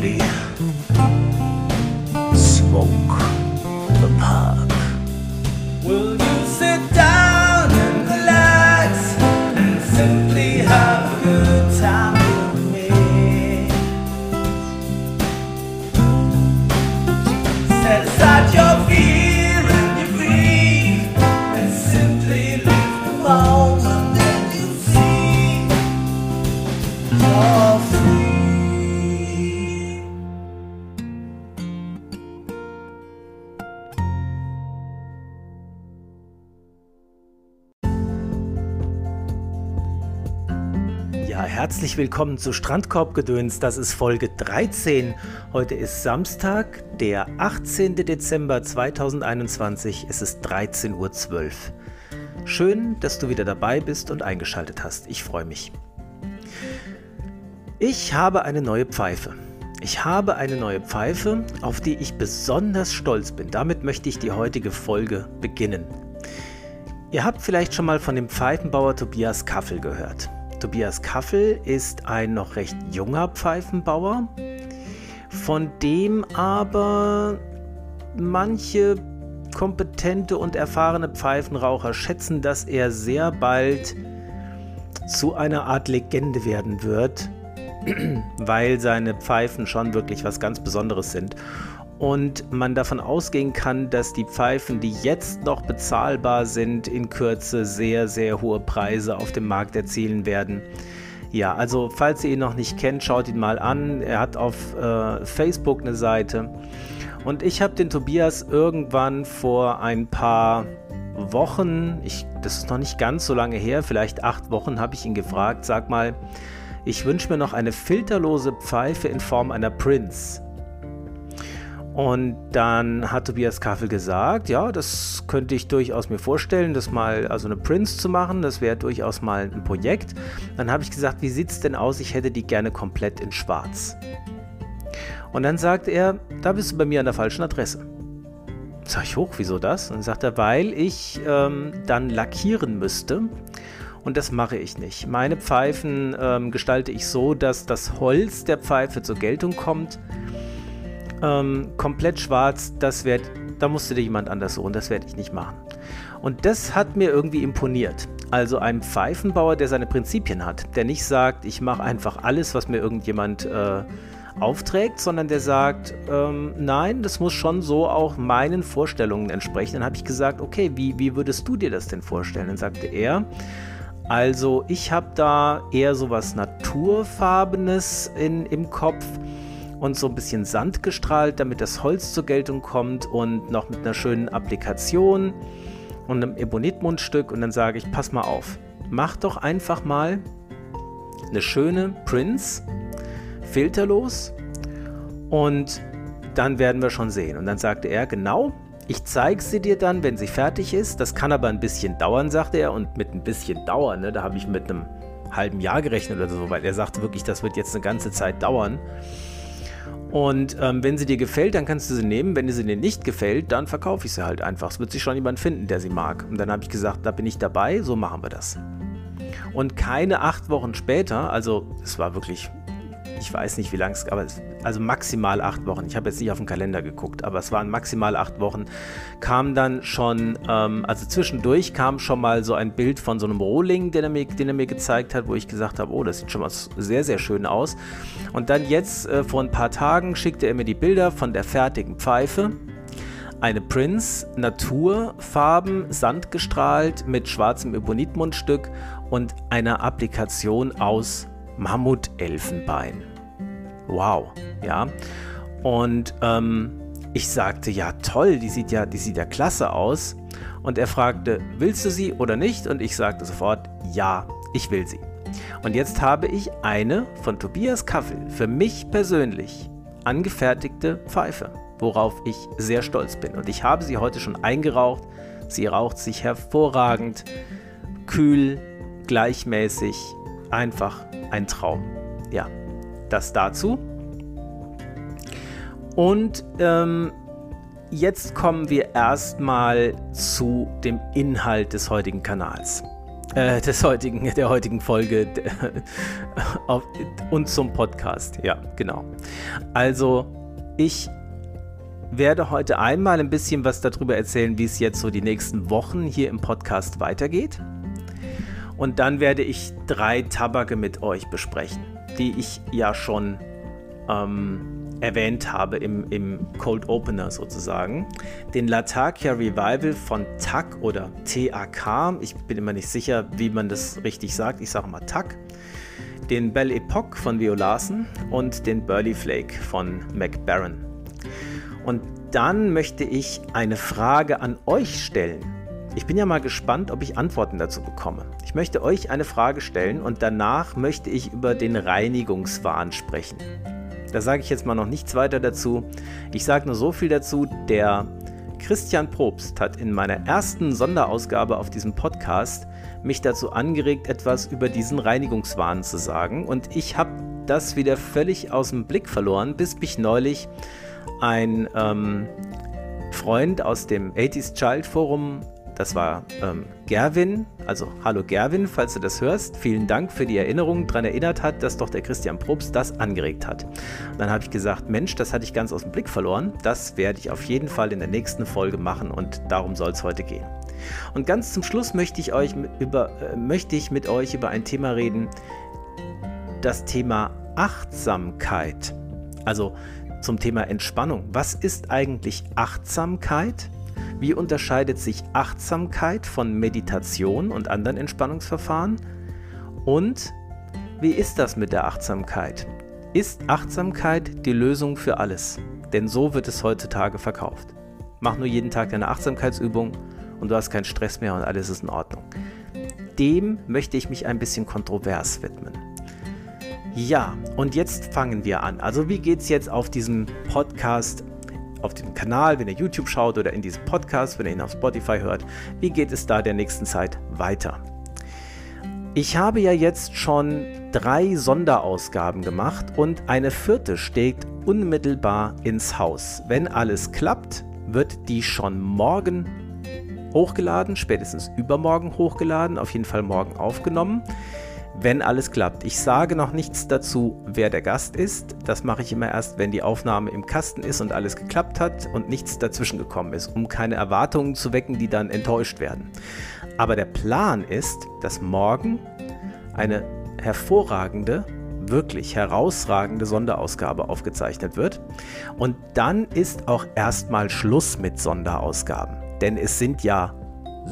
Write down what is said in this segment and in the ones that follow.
reality. Willkommen zu Strandkorbgedöns. Das ist Folge 13. Heute ist Samstag, der 18. Dezember 2021. Es ist 13.12 Uhr. Schön, dass du wieder dabei bist und eingeschaltet hast. Ich freue mich. Ich habe eine neue Pfeife. Ich habe eine neue Pfeife, auf die ich besonders stolz bin. Damit möchte ich die heutige Folge beginnen. Ihr habt vielleicht schon mal von dem Pfeifenbauer Tobias Kaffel gehört. Tobias Kaffel ist ein noch recht junger Pfeifenbauer, von dem aber manche kompetente und erfahrene Pfeifenraucher schätzen, dass er sehr bald zu einer Art Legende werden wird, weil seine Pfeifen schon wirklich was ganz Besonderes sind. Und man davon ausgehen kann, dass die Pfeifen, die jetzt noch bezahlbar sind, in Kürze sehr, sehr hohe Preise auf dem Markt erzielen werden. Ja, also falls ihr ihn noch nicht kennt, schaut ihn mal an. Er hat auf äh, Facebook eine Seite. Und ich habe den Tobias irgendwann vor ein paar Wochen, ich, das ist noch nicht ganz so lange her, vielleicht acht Wochen, habe ich ihn gefragt, sag mal, ich wünsche mir noch eine filterlose Pfeife in Form einer Prince. Und dann hat Tobias Kaffel gesagt, ja, das könnte ich durchaus mir vorstellen, das mal, also eine Prince zu machen, das wäre durchaus mal ein Projekt. Dann habe ich gesagt, wie sieht es denn aus? Ich hätte die gerne komplett in schwarz. Und dann sagt er, da bist du bei mir an der falschen Adresse. Sag ich hoch, wieso das? Und dann sagt er, weil ich ähm, dann lackieren müsste. Und das mache ich nicht. Meine Pfeifen ähm, gestalte ich so, dass das Holz der Pfeife zur Geltung kommt ähm, komplett schwarz, das wird, da musste dir jemand anders suchen, das werde ich nicht machen. Und das hat mir irgendwie imponiert. Also ein Pfeifenbauer, der seine Prinzipien hat, der nicht sagt, ich mache einfach alles, was mir irgendjemand äh, aufträgt, sondern der sagt, ähm, nein, das muss schon so auch meinen Vorstellungen entsprechen. Dann habe ich gesagt, okay, wie, wie würdest du dir das denn vorstellen? Dann sagte er, also ich habe da eher so was Naturfarbenes in, im Kopf und so ein bisschen Sand gestrahlt, damit das Holz zur Geltung kommt und noch mit einer schönen Applikation und einem Ebonitmundstück und dann sage ich, pass mal auf, mach doch einfach mal eine schöne Prince, filterlos und dann werden wir schon sehen. Und dann sagte er, genau, ich zeige sie dir dann, wenn sie fertig ist. Das kann aber ein bisschen dauern, sagte er. Und mit ein bisschen dauern, ne, da habe ich mit einem halben Jahr gerechnet oder so, weil er sagte wirklich, das wird jetzt eine ganze Zeit dauern. Und ähm, wenn sie dir gefällt, dann kannst du sie nehmen. Wenn sie dir nicht gefällt, dann verkaufe ich sie halt einfach. Es wird sich schon jemand finden, der sie mag. Und dann habe ich gesagt, da bin ich dabei, so machen wir das. Und keine acht Wochen später, also es war wirklich, ich weiß nicht wie lang es, aber es, also maximal acht Wochen. Ich habe jetzt nicht auf den Kalender geguckt, aber es waren maximal acht Wochen. Kam dann schon, ähm, also zwischendurch kam schon mal so ein Bild von so einem Rohling, den er, mir, den er mir gezeigt hat, wo ich gesagt habe, oh, das sieht schon mal sehr, sehr schön aus. Und dann jetzt äh, vor ein paar Tagen schickte er mir die Bilder von der fertigen Pfeife. Eine Prince, Naturfarben, sandgestrahlt mit schwarzem Ebonitmundstück und einer Applikation aus Mammutelfenbein. Wow, ja. Und ähm, ich sagte, ja toll, die sieht ja, die sieht ja klasse aus. Und er fragte, willst du sie oder nicht? Und ich sagte sofort, ja, ich will sie. Und jetzt habe ich eine von Tobias Kaffel für mich persönlich angefertigte Pfeife, worauf ich sehr stolz bin. Und ich habe sie heute schon eingeraucht. Sie raucht sich hervorragend, kühl, gleichmäßig, einfach ein Traum. Ja, das dazu. Und ähm, jetzt kommen wir erstmal zu dem Inhalt des heutigen Kanals. äh, des heutigen, der heutigen Folge auf, und zum Podcast. Ja, genau. Also, ich werde heute einmal ein bisschen was darüber erzählen, wie es jetzt so die nächsten Wochen hier im Podcast weitergeht. Und dann werde ich drei Tabake mit euch besprechen, die ich ja schon ähm, erwähnt habe im, im Cold Opener sozusagen. Den Latakia Revival von TAC oder TAK. Ich bin immer nicht sicher, wie man das richtig sagt. Ich sage mal TAC. Den Belle Epoque von Vio Larsen und den Burley Flake von McBaron. Und dann möchte ich eine Frage an euch stellen. Ich bin ja mal gespannt, ob ich Antworten dazu bekomme. Ich möchte euch eine Frage stellen und danach möchte ich über den Reinigungswahn sprechen. Da sage ich jetzt mal noch nichts weiter dazu. Ich sage nur so viel dazu, der Christian Probst hat in meiner ersten Sonderausgabe auf diesem Podcast mich dazu angeregt, etwas über diesen Reinigungswahn zu sagen. Und ich habe das wieder völlig aus dem Blick verloren, bis mich neulich ein ähm, Freund aus dem 80s Child Forum, das war ähm, Gerwin, also hallo Gerwin, falls du das hörst, vielen Dank für die Erinnerung, daran erinnert hat, dass doch der Christian Probst das angeregt hat. Und dann habe ich gesagt, Mensch, das hatte ich ganz aus dem Blick verloren, das werde ich auf jeden Fall in der nächsten Folge machen und darum soll es heute gehen. Und ganz zum Schluss möchte ich, euch über, äh, möchte ich mit euch über ein Thema reden, das Thema Achtsamkeit. Also zum Thema Entspannung. Was ist eigentlich Achtsamkeit? Wie unterscheidet sich Achtsamkeit von Meditation und anderen Entspannungsverfahren? Und wie ist das mit der Achtsamkeit? Ist Achtsamkeit die Lösung für alles? Denn so wird es heutzutage verkauft. Mach nur jeden Tag deine Achtsamkeitsübung und du hast keinen Stress mehr und alles ist in Ordnung. Dem möchte ich mich ein bisschen kontrovers widmen. Ja, und jetzt fangen wir an. Also wie geht es jetzt auf diesem Podcast, auf dem Kanal, wenn ihr YouTube schaut oder in diesem Podcast, wenn ihr ihn auf Spotify hört, wie geht es da der nächsten Zeit weiter? Ich habe ja jetzt schon drei Sonderausgaben gemacht und eine vierte steht unmittelbar ins Haus. Wenn alles klappt, wird die schon morgen hochgeladen, spätestens übermorgen hochgeladen, auf jeden Fall morgen aufgenommen wenn alles klappt. Ich sage noch nichts dazu, wer der Gast ist. Das mache ich immer erst, wenn die Aufnahme im Kasten ist und alles geklappt hat und nichts dazwischen gekommen ist, um keine Erwartungen zu wecken, die dann enttäuscht werden. Aber der Plan ist, dass morgen eine hervorragende, wirklich herausragende Sonderausgabe aufgezeichnet wird. Und dann ist auch erstmal Schluss mit Sonderausgaben. Denn es sind ja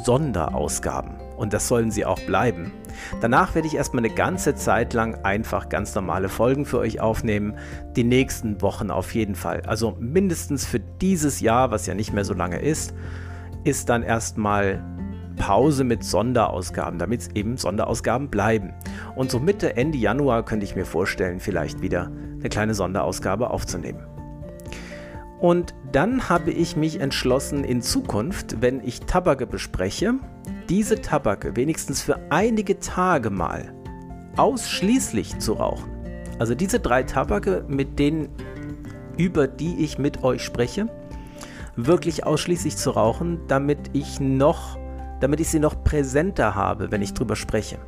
Sonderausgaben und das sollen sie auch bleiben. Danach werde ich erstmal eine ganze Zeit lang einfach ganz normale Folgen für euch aufnehmen. Die nächsten Wochen auf jeden Fall. Also mindestens für dieses Jahr, was ja nicht mehr so lange ist, ist dann erstmal Pause mit Sonderausgaben, damit es eben Sonderausgaben bleiben. Und so Mitte, Ende Januar könnte ich mir vorstellen, vielleicht wieder eine kleine Sonderausgabe aufzunehmen. Und dann habe ich mich entschlossen, in Zukunft, wenn ich Tabake bespreche, diese Tabake wenigstens für einige Tage mal ausschließlich zu rauchen. Also diese drei Tabake, mit denen, über die ich mit euch spreche, wirklich ausschließlich zu rauchen, damit ich noch, damit ich sie noch präsenter habe, wenn ich drüber spreche.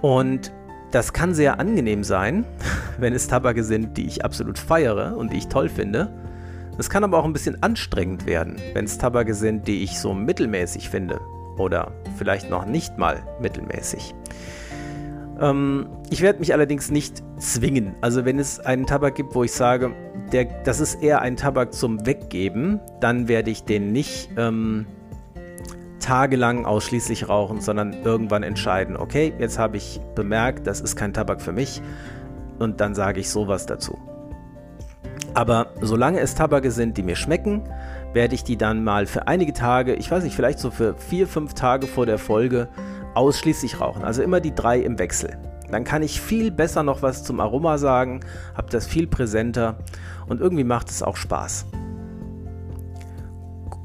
Und das kann sehr angenehm sein, wenn es Tabake sind, die ich absolut feiere und die ich toll finde. Es kann aber auch ein bisschen anstrengend werden, wenn es Tabake sind, die ich so mittelmäßig finde. Oder vielleicht noch nicht mal mittelmäßig. Ähm, ich werde mich allerdings nicht zwingen. Also wenn es einen Tabak gibt, wo ich sage, der, das ist eher ein Tabak zum Weggeben, dann werde ich den nicht ähm, tagelang ausschließlich rauchen, sondern irgendwann entscheiden, okay, jetzt habe ich bemerkt, das ist kein Tabak für mich und dann sage ich sowas dazu. Aber solange es Tabake sind, die mir schmecken, werde ich die dann mal für einige Tage, ich weiß nicht, vielleicht so für vier, fünf Tage vor der Folge ausschließlich rauchen. Also immer die drei im Wechsel. Dann kann ich viel besser noch was zum Aroma sagen, habe das viel präsenter und irgendwie macht es auch Spaß.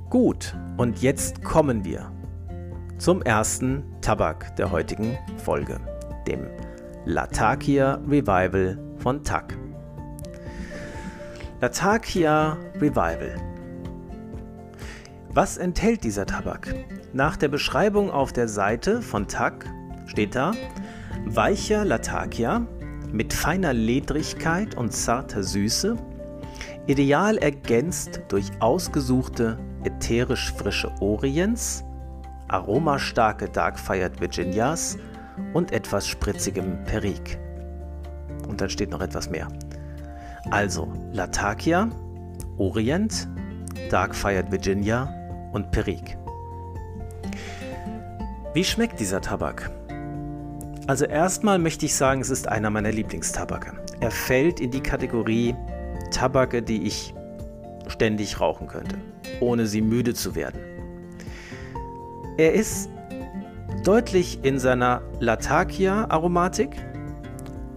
Gut, und jetzt kommen wir zum ersten Tabak der heutigen Folge, dem Latakia Revival von TAC. Latakia Revival. Was enthält dieser Tabak? Nach der Beschreibung auf der Seite von TAC steht da weicher Latakia mit feiner Ledrigkeit und zarter Süße, ideal ergänzt durch ausgesuchte ätherisch frische Orients, aromastarke Dark-Fired Virginias und etwas spritzigem Perique. Und dann steht noch etwas mehr. Also Latakia, Orient, Dark-Fired Virginia und Perique. Wie schmeckt dieser Tabak? Also erstmal möchte ich sagen, es ist einer meiner Lieblingstabake. Er fällt in die Kategorie Tabake, die ich ständig rauchen könnte, ohne sie müde zu werden. Er ist deutlich in seiner Latakia-Aromatik.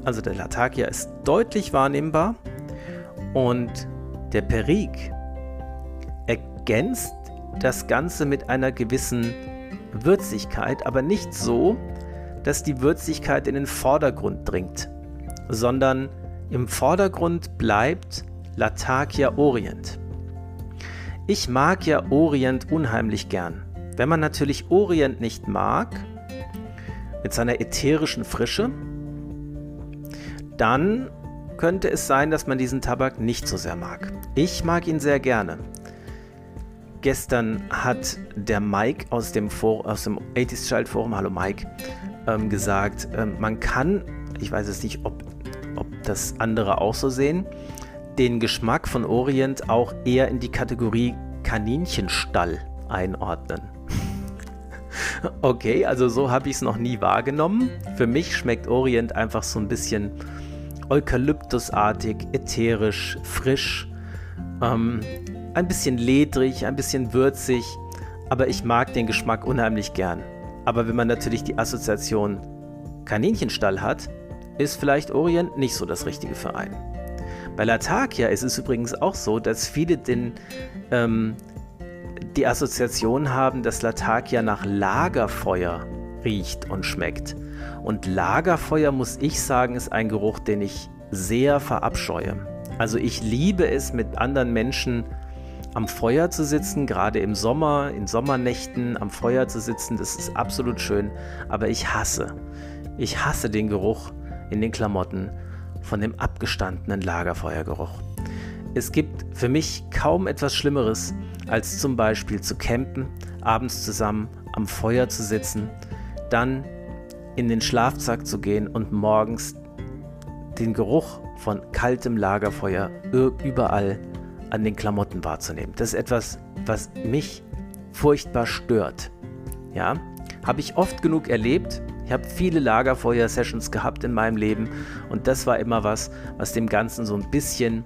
Also der Latakia ist deutlich wahrnehmbar und der Perique ergänzt das Ganze mit einer gewissen Würzigkeit, aber nicht so, dass die Würzigkeit in den Vordergrund dringt, sondern im Vordergrund bleibt Latakia Orient. Ich mag ja Orient unheimlich gern. Wenn man natürlich Orient nicht mag, mit seiner ätherischen Frische, dann könnte es sein, dass man diesen Tabak nicht so sehr mag. Ich mag ihn sehr gerne. Gestern hat der Mike aus dem, For aus dem 80s Child Forum, hallo Mike, ähm, gesagt, ähm, man kann, ich weiß es nicht, ob, ob das andere auch so sehen, den Geschmack von Orient auch eher in die Kategorie Kaninchenstall einordnen. okay, also so habe ich es noch nie wahrgenommen. Für mich schmeckt Orient einfach so ein bisschen eukalyptusartig, ätherisch, frisch. Ähm, ein bisschen ledrig, ein bisschen würzig, aber ich mag den Geschmack unheimlich gern. Aber wenn man natürlich die Assoziation Kaninchenstall hat, ist vielleicht Orient nicht so das Richtige für einen. Bei Latakia ist es übrigens auch so, dass viele den, ähm, die Assoziation haben, dass Latakia nach Lagerfeuer riecht und schmeckt. Und Lagerfeuer, muss ich sagen, ist ein Geruch, den ich sehr verabscheue. Also ich liebe es, mit anderen Menschen am Feuer zu sitzen, gerade im Sommer, in Sommernächten am Feuer zu sitzen, das ist absolut schön. Aber ich hasse, ich hasse den Geruch in den Klamotten von dem abgestandenen Lagerfeuergeruch. Es gibt für mich kaum etwas Schlimmeres, als zum Beispiel zu campen, abends zusammen am Feuer zu sitzen, dann in den Schlafsack zu gehen und morgens den Geruch von kaltem Lagerfeuer überall an den Klamotten wahrzunehmen. Das ist etwas, was mich furchtbar stört. Ja, habe ich oft genug erlebt. Ich habe viele Lagerfeuer-Sessions gehabt in meinem Leben und das war immer was, was dem Ganzen so ein bisschen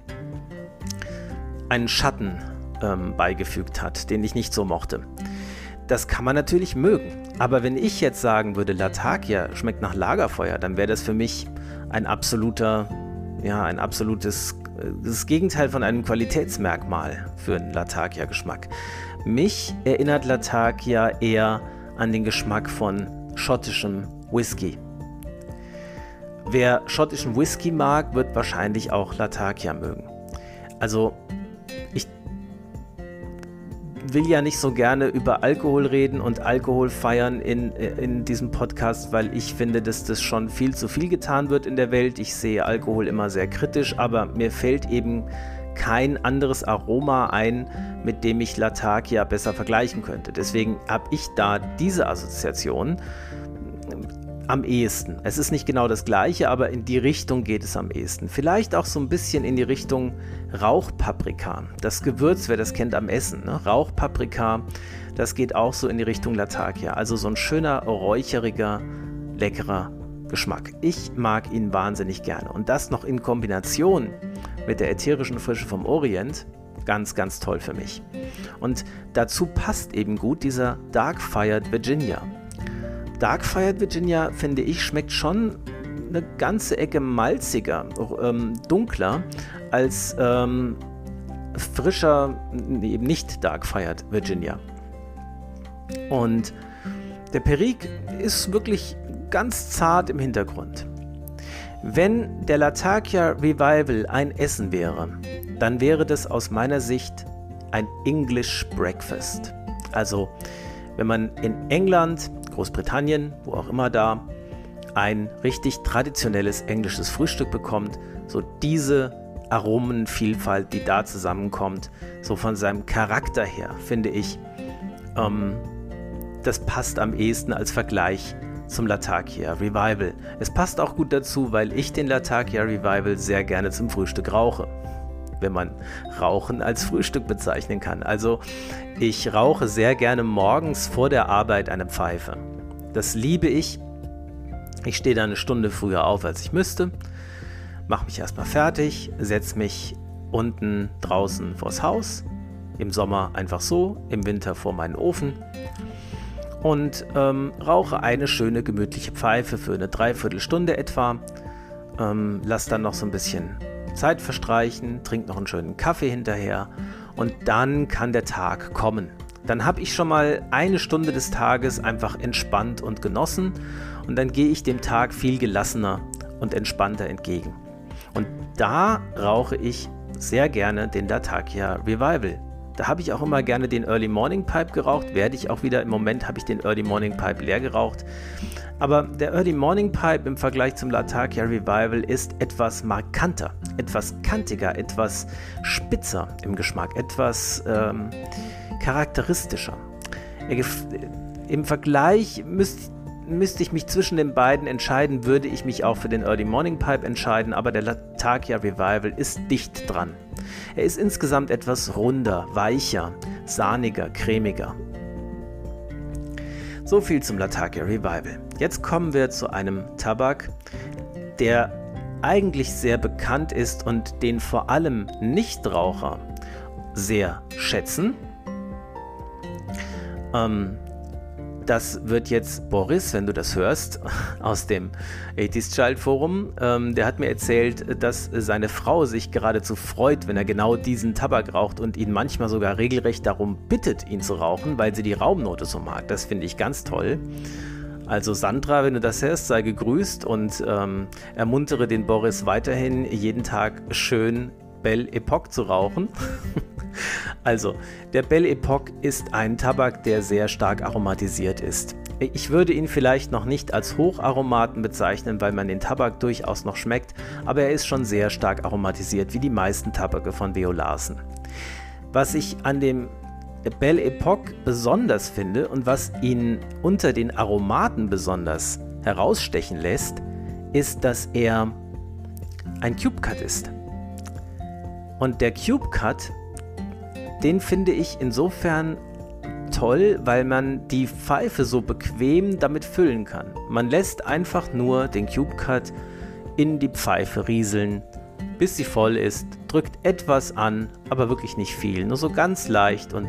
einen Schatten ähm, beigefügt hat, den ich nicht so mochte. Das kann man natürlich mögen, aber wenn ich jetzt sagen würde, Latakia schmeckt nach Lagerfeuer, dann wäre das für mich ein absoluter, ja, ein absolutes das Gegenteil von einem Qualitätsmerkmal für einen Latakia-Geschmack. Mich erinnert Latakia eher an den Geschmack von schottischem Whisky. Wer schottischen Whisky mag, wird wahrscheinlich auch Latakia mögen. Also will ja nicht so gerne über Alkohol reden und Alkohol feiern in, in diesem Podcast, weil ich finde, dass das schon viel zu viel getan wird in der Welt. Ich sehe Alkohol immer sehr kritisch, aber mir fällt eben kein anderes Aroma ein, mit dem ich Latakia besser vergleichen könnte. Deswegen habe ich da diese Assoziation am ehesten. Es ist nicht genau das gleiche, aber in die Richtung geht es am ehesten. Vielleicht auch so ein bisschen in die Richtung Rauchpaprika. Das Gewürz, wer das kennt am Essen, ne? Rauchpaprika, das geht auch so in die Richtung Latakia. Also so ein schöner, räucheriger, leckerer Geschmack. Ich mag ihn wahnsinnig gerne. Und das noch in Kombination mit der ätherischen Frische vom Orient. Ganz, ganz toll für mich. Und dazu passt eben gut dieser Dark Fired Virginia. Dark Fired Virginia, finde ich, schmeckt schon eine ganze Ecke malziger, ähm, dunkler als ähm, frischer, eben nicht Dark Fired Virginia. Und der Perique ist wirklich ganz zart im Hintergrund. Wenn der Latakia Revival ein Essen wäre, dann wäre das aus meiner Sicht ein English Breakfast. Also wenn man in England, Großbritannien, wo auch immer da, ein richtig traditionelles englisches Frühstück bekommt, so diese Aromenvielfalt, die da zusammenkommt, so von seinem Charakter her, finde ich, ähm, das passt am ehesten als Vergleich zum Latakia Revival. Es passt auch gut dazu, weil ich den Latakia Revival sehr gerne zum Frühstück rauche. Wenn man Rauchen als Frühstück bezeichnen kann. Also ich rauche sehr gerne morgens vor der Arbeit eine Pfeife. Das liebe ich. Ich stehe da eine Stunde früher auf, als ich müsste, mache mich erstmal fertig, setze mich unten draußen vors Haus, im Sommer einfach so, im Winter vor meinen Ofen und ähm, rauche eine schöne gemütliche Pfeife für eine Dreiviertelstunde etwa. Ähm, lass dann noch so ein bisschen Zeit verstreichen, trink noch einen schönen Kaffee hinterher und dann kann der Tag kommen. Dann habe ich schon mal eine Stunde des Tages einfach entspannt und genossen und dann gehe ich dem Tag viel gelassener und entspannter entgegen. Und da rauche ich sehr gerne den Latakia Revival. Da habe ich auch immer gerne den Early Morning Pipe geraucht. Werde ich auch wieder. Im Moment habe ich den Early Morning Pipe leer geraucht. Aber der Early Morning Pipe im Vergleich zum Latakia Revival ist etwas markanter, etwas kantiger, etwas spitzer im Geschmack, etwas ähm, charakteristischer. Im Vergleich müsste müsste ich mich zwischen den beiden entscheiden, würde ich mich auch für den Early Morning Pipe entscheiden, aber der Latakia Revival ist dicht dran. Er ist insgesamt etwas runder, weicher, sahniger, cremiger. So viel zum Latakia Revival. Jetzt kommen wir zu einem Tabak, der eigentlich sehr bekannt ist und den vor allem Nichtraucher sehr schätzen. Ähm, das wird jetzt Boris, wenn du das hörst, aus dem 80s Child Forum. Ähm, der hat mir erzählt, dass seine Frau sich geradezu freut, wenn er genau diesen Tabak raucht und ihn manchmal sogar regelrecht darum bittet, ihn zu rauchen, weil sie die Raumnote so mag. Das finde ich ganz toll. Also Sandra, wenn du das hörst, sei gegrüßt und ähm, ermuntere den Boris weiterhin jeden Tag schön Belle Epoque zu rauchen. Also, der Belle Epoque ist ein Tabak, der sehr stark aromatisiert ist. Ich würde ihn vielleicht noch nicht als Hocharomaten bezeichnen, weil man den Tabak durchaus noch schmeckt, aber er ist schon sehr stark aromatisiert, wie die meisten Tabake von Veo Larsen. Was ich an dem Belle Epoque besonders finde und was ihn unter den Aromaten besonders herausstechen lässt, ist, dass er ein Cube Cut ist. Und der Cube Cut den finde ich insofern toll, weil man die Pfeife so bequem damit füllen kann. Man lässt einfach nur den Cube Cut in die Pfeife rieseln, bis sie voll ist, drückt etwas an, aber wirklich nicht viel, nur so ganz leicht und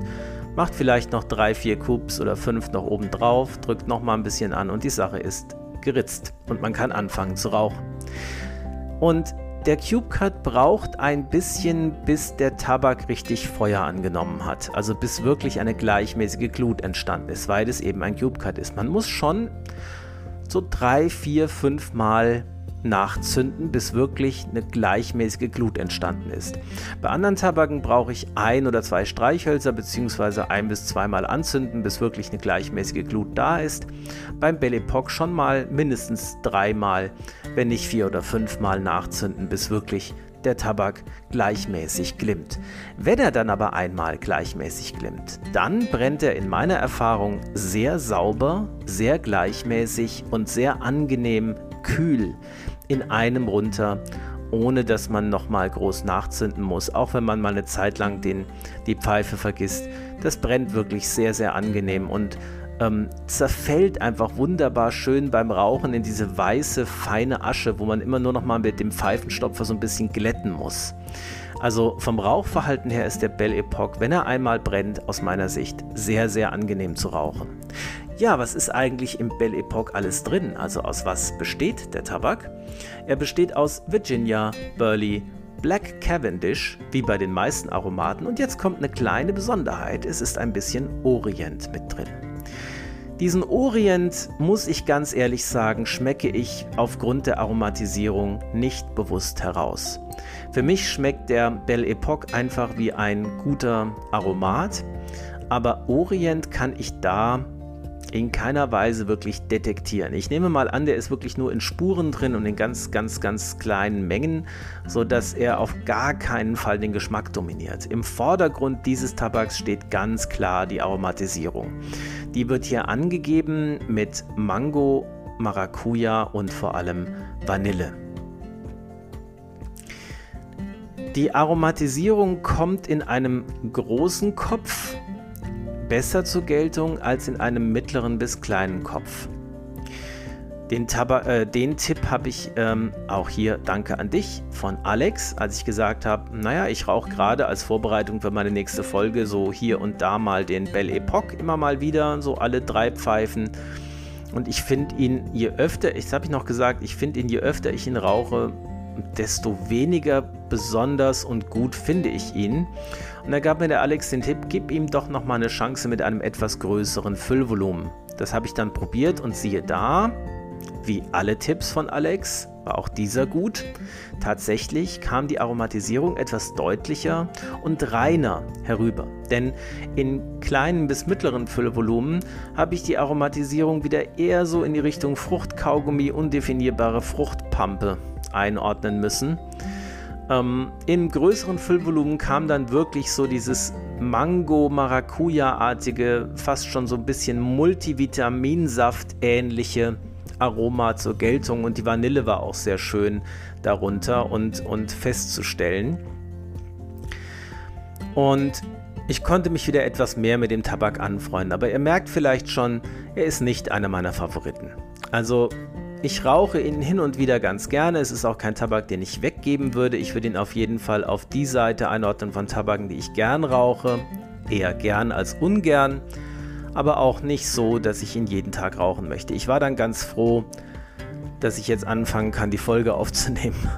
macht vielleicht noch drei, vier Cubes oder fünf noch oben drauf, drückt noch mal ein bisschen an und die Sache ist geritzt und man kann anfangen zu rauchen. Und der Cube Cut braucht ein bisschen, bis der Tabak richtig Feuer angenommen hat. Also bis wirklich eine gleichmäßige Glut entstanden ist, weil es eben ein Cube Cut ist. Man muss schon so drei, vier, fünf Mal nachzünden, bis wirklich eine gleichmäßige Glut entstanden ist. Bei anderen Tabaken brauche ich ein oder zwei Streichhölzer bzw. ein bis zweimal anzünden, bis wirklich eine gleichmäßige Glut da ist. Beim Belle Epoque schon mal mindestens dreimal, wenn nicht vier oder fünfmal nachzünden, bis wirklich der Tabak gleichmäßig glimmt. Wenn er dann aber einmal gleichmäßig glimmt, dann brennt er in meiner Erfahrung sehr sauber, sehr gleichmäßig und sehr angenehm kühl in einem runter, ohne dass man nochmal groß nachzünden muss, auch wenn man mal eine Zeit lang den, die Pfeife vergisst. Das brennt wirklich sehr, sehr angenehm und ähm, zerfällt einfach wunderbar schön beim Rauchen in diese weiße, feine Asche, wo man immer nur noch mal mit dem Pfeifenstopfer so ein bisschen glätten muss. Also vom Rauchverhalten her ist der Belle Epoque, wenn er einmal brennt, aus meiner Sicht sehr, sehr angenehm zu rauchen. Ja, was ist eigentlich im Belle Epoque alles drin? Also aus was besteht der Tabak? Er besteht aus Virginia, Burley, Black Cavendish, wie bei den meisten Aromaten. Und jetzt kommt eine kleine Besonderheit. Es ist ein bisschen Orient mit drin. Diesen Orient, muss ich ganz ehrlich sagen, schmecke ich aufgrund der Aromatisierung nicht bewusst heraus. Für mich schmeckt der Belle Epoque einfach wie ein guter Aromat, aber Orient kann ich da in keiner Weise wirklich detektieren. Ich nehme mal an, der ist wirklich nur in Spuren drin und in ganz, ganz, ganz kleinen Mengen, sodass er auf gar keinen Fall den Geschmack dominiert. Im Vordergrund dieses Tabaks steht ganz klar die Aromatisierung. Die wird hier angegeben mit Mango, Maracuja und vor allem Vanille. Die Aromatisierung kommt in einem großen Kopf besser zur Geltung als in einem mittleren bis kleinen Kopf. Den, äh, den Tipp habe ich ähm, auch hier, danke an dich, von Alex, als ich gesagt habe, naja, ich rauche gerade als Vorbereitung für meine nächste Folge so hier und da mal den Belle Epoque immer mal wieder, so alle drei Pfeifen. Und ich finde ihn, je öfter, ich habe ich noch gesagt, ich finde ihn, je öfter ich ihn rauche, desto weniger besonders und gut finde ich ihn. Und da gab mir der Alex den Tipp, gib ihm doch nochmal eine Chance mit einem etwas größeren Füllvolumen. Das habe ich dann probiert und siehe da, wie alle Tipps von Alex, war auch dieser gut. Tatsächlich kam die Aromatisierung etwas deutlicher und reiner herüber. Denn in kleinen bis mittleren Füllvolumen habe ich die Aromatisierung wieder eher so in die Richtung Fruchtkaugummi, undefinierbare Fruchtpampe einordnen müssen. Ähm, Im größeren Füllvolumen kam dann wirklich so dieses Mango-Maracuja-artige, fast schon so ein bisschen Multivitaminsaft-ähnliche Aroma zur Geltung und die Vanille war auch sehr schön darunter und, und festzustellen. Und ich konnte mich wieder etwas mehr mit dem Tabak anfreunden, aber ihr merkt vielleicht schon, er ist nicht einer meiner Favoriten. Also ich rauche ihn hin und wieder ganz gerne. Es ist auch kein Tabak, den ich weggeben würde. Ich würde ihn auf jeden Fall auf die Seite einordnen von Tabaken, die ich gern rauche. Eher gern als ungern. Aber auch nicht so, dass ich ihn jeden Tag rauchen möchte. Ich war dann ganz froh, dass ich jetzt anfangen kann, die Folge aufzunehmen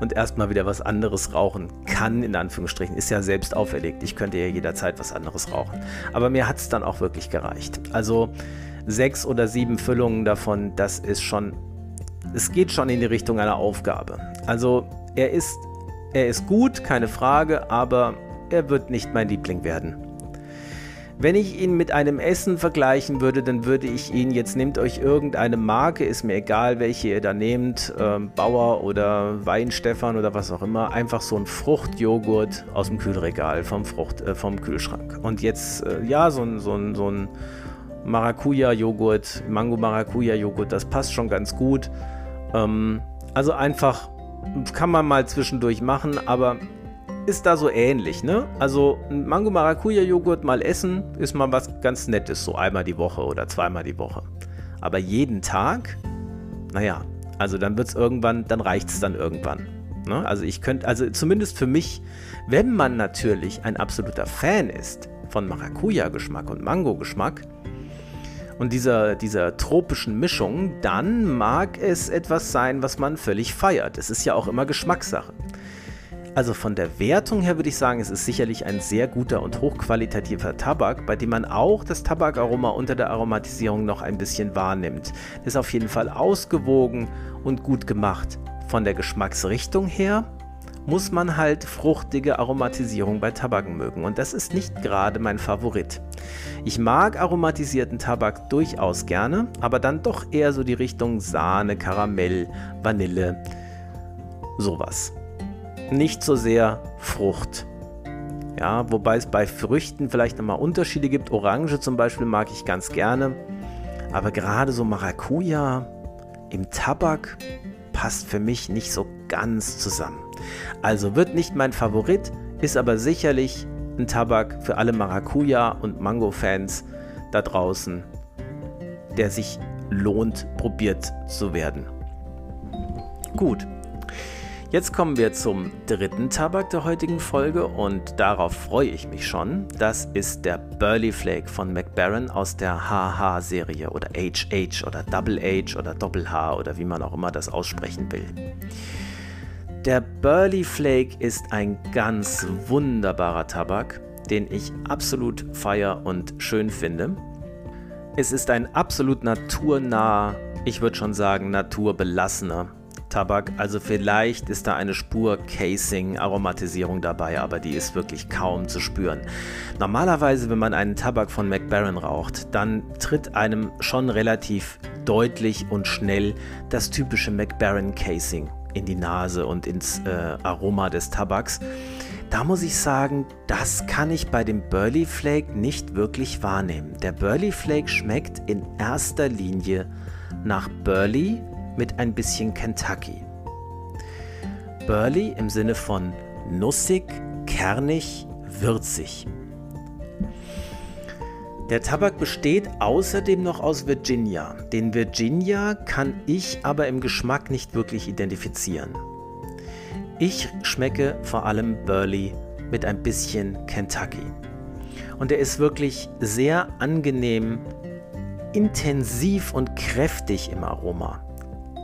und erstmal wieder was anderes rauchen kann, in Anführungsstrichen. Ist ja selbst auferlegt. Ich könnte ja jederzeit was anderes rauchen. Aber mir hat es dann auch wirklich gereicht. Also sechs oder sieben Füllungen davon, das ist schon es geht schon in die Richtung einer Aufgabe. Also er ist, er ist gut, keine Frage, aber er wird nicht mein Liebling werden. Wenn ich ihn mit einem Essen vergleichen würde, dann würde ich ihn, jetzt nehmt euch irgendeine Marke, ist mir egal, welche ihr da nehmt, äh, Bauer oder Weinstefan oder was auch immer, einfach so ein Fruchtjoghurt aus dem Kühlregal vom, Frucht, äh, vom Kühlschrank. Und jetzt, äh, ja, so ein, so ein, so ein Maracuja-Joghurt, Mango-Maracuja-Joghurt, das passt schon ganz gut. Ähm, also einfach kann man mal zwischendurch machen, aber ist da so ähnlich, ne? Also Mango Maracuja Joghurt mal essen ist mal was ganz Nettes, so einmal die Woche oder zweimal die Woche. Aber jeden Tag, naja, also dann wird es irgendwann, dann reicht es dann irgendwann. Ne? Also ich könnte, also zumindest für mich, wenn man natürlich ein absoluter Fan ist von Maracuja-Geschmack und Mango-Geschmack, und dieser, dieser tropischen Mischung, dann mag es etwas sein, was man völlig feiert. Es ist ja auch immer Geschmackssache. Also von der Wertung her würde ich sagen, es ist sicherlich ein sehr guter und hochqualitativer Tabak, bei dem man auch das Tabakaroma unter der Aromatisierung noch ein bisschen wahrnimmt. Ist auf jeden Fall ausgewogen und gut gemacht. Von der Geschmacksrichtung her muss man halt fruchtige Aromatisierung bei Tabaken mögen und das ist nicht gerade mein Favorit. Ich mag aromatisierten Tabak durchaus gerne, aber dann doch eher so die Richtung Sahne, Karamell, Vanille, sowas. Nicht so sehr Frucht. Ja, wobei es bei Früchten vielleicht nochmal Unterschiede gibt. Orange zum Beispiel mag ich ganz gerne. Aber gerade so Maracuja im Tabak passt für mich nicht so ganz zusammen. Also wird nicht mein Favorit, ist aber sicherlich ein Tabak für alle Maracuja- und Mango-Fans da draußen, der sich lohnt, probiert zu werden. Gut, jetzt kommen wir zum dritten Tabak der heutigen Folge und darauf freue ich mich schon. Das ist der Burley Flake von McBaron aus der HH-Serie oder HH oder Double H oder Doppel H oder wie man auch immer das aussprechen will. Der Burley Flake ist ein ganz wunderbarer Tabak, den ich absolut feier und schön finde. Es ist ein absolut naturnaher, ich würde schon sagen naturbelassener Tabak. Also vielleicht ist da eine Spur Casing, Aromatisierung dabei, aber die ist wirklich kaum zu spüren. Normalerweise, wenn man einen Tabak von McBaron raucht, dann tritt einem schon relativ deutlich und schnell das typische McBaron Casing in die Nase und ins äh, Aroma des Tabaks. Da muss ich sagen, das kann ich bei dem Burley Flake nicht wirklich wahrnehmen. Der Burley Flake schmeckt in erster Linie nach Burley mit ein bisschen Kentucky. Burley im Sinne von nussig, kernig, würzig. Der Tabak besteht außerdem noch aus Virginia. Den Virginia kann ich aber im Geschmack nicht wirklich identifizieren. Ich schmecke vor allem Burley mit ein bisschen Kentucky. Und er ist wirklich sehr angenehm, intensiv und kräftig im Aroma.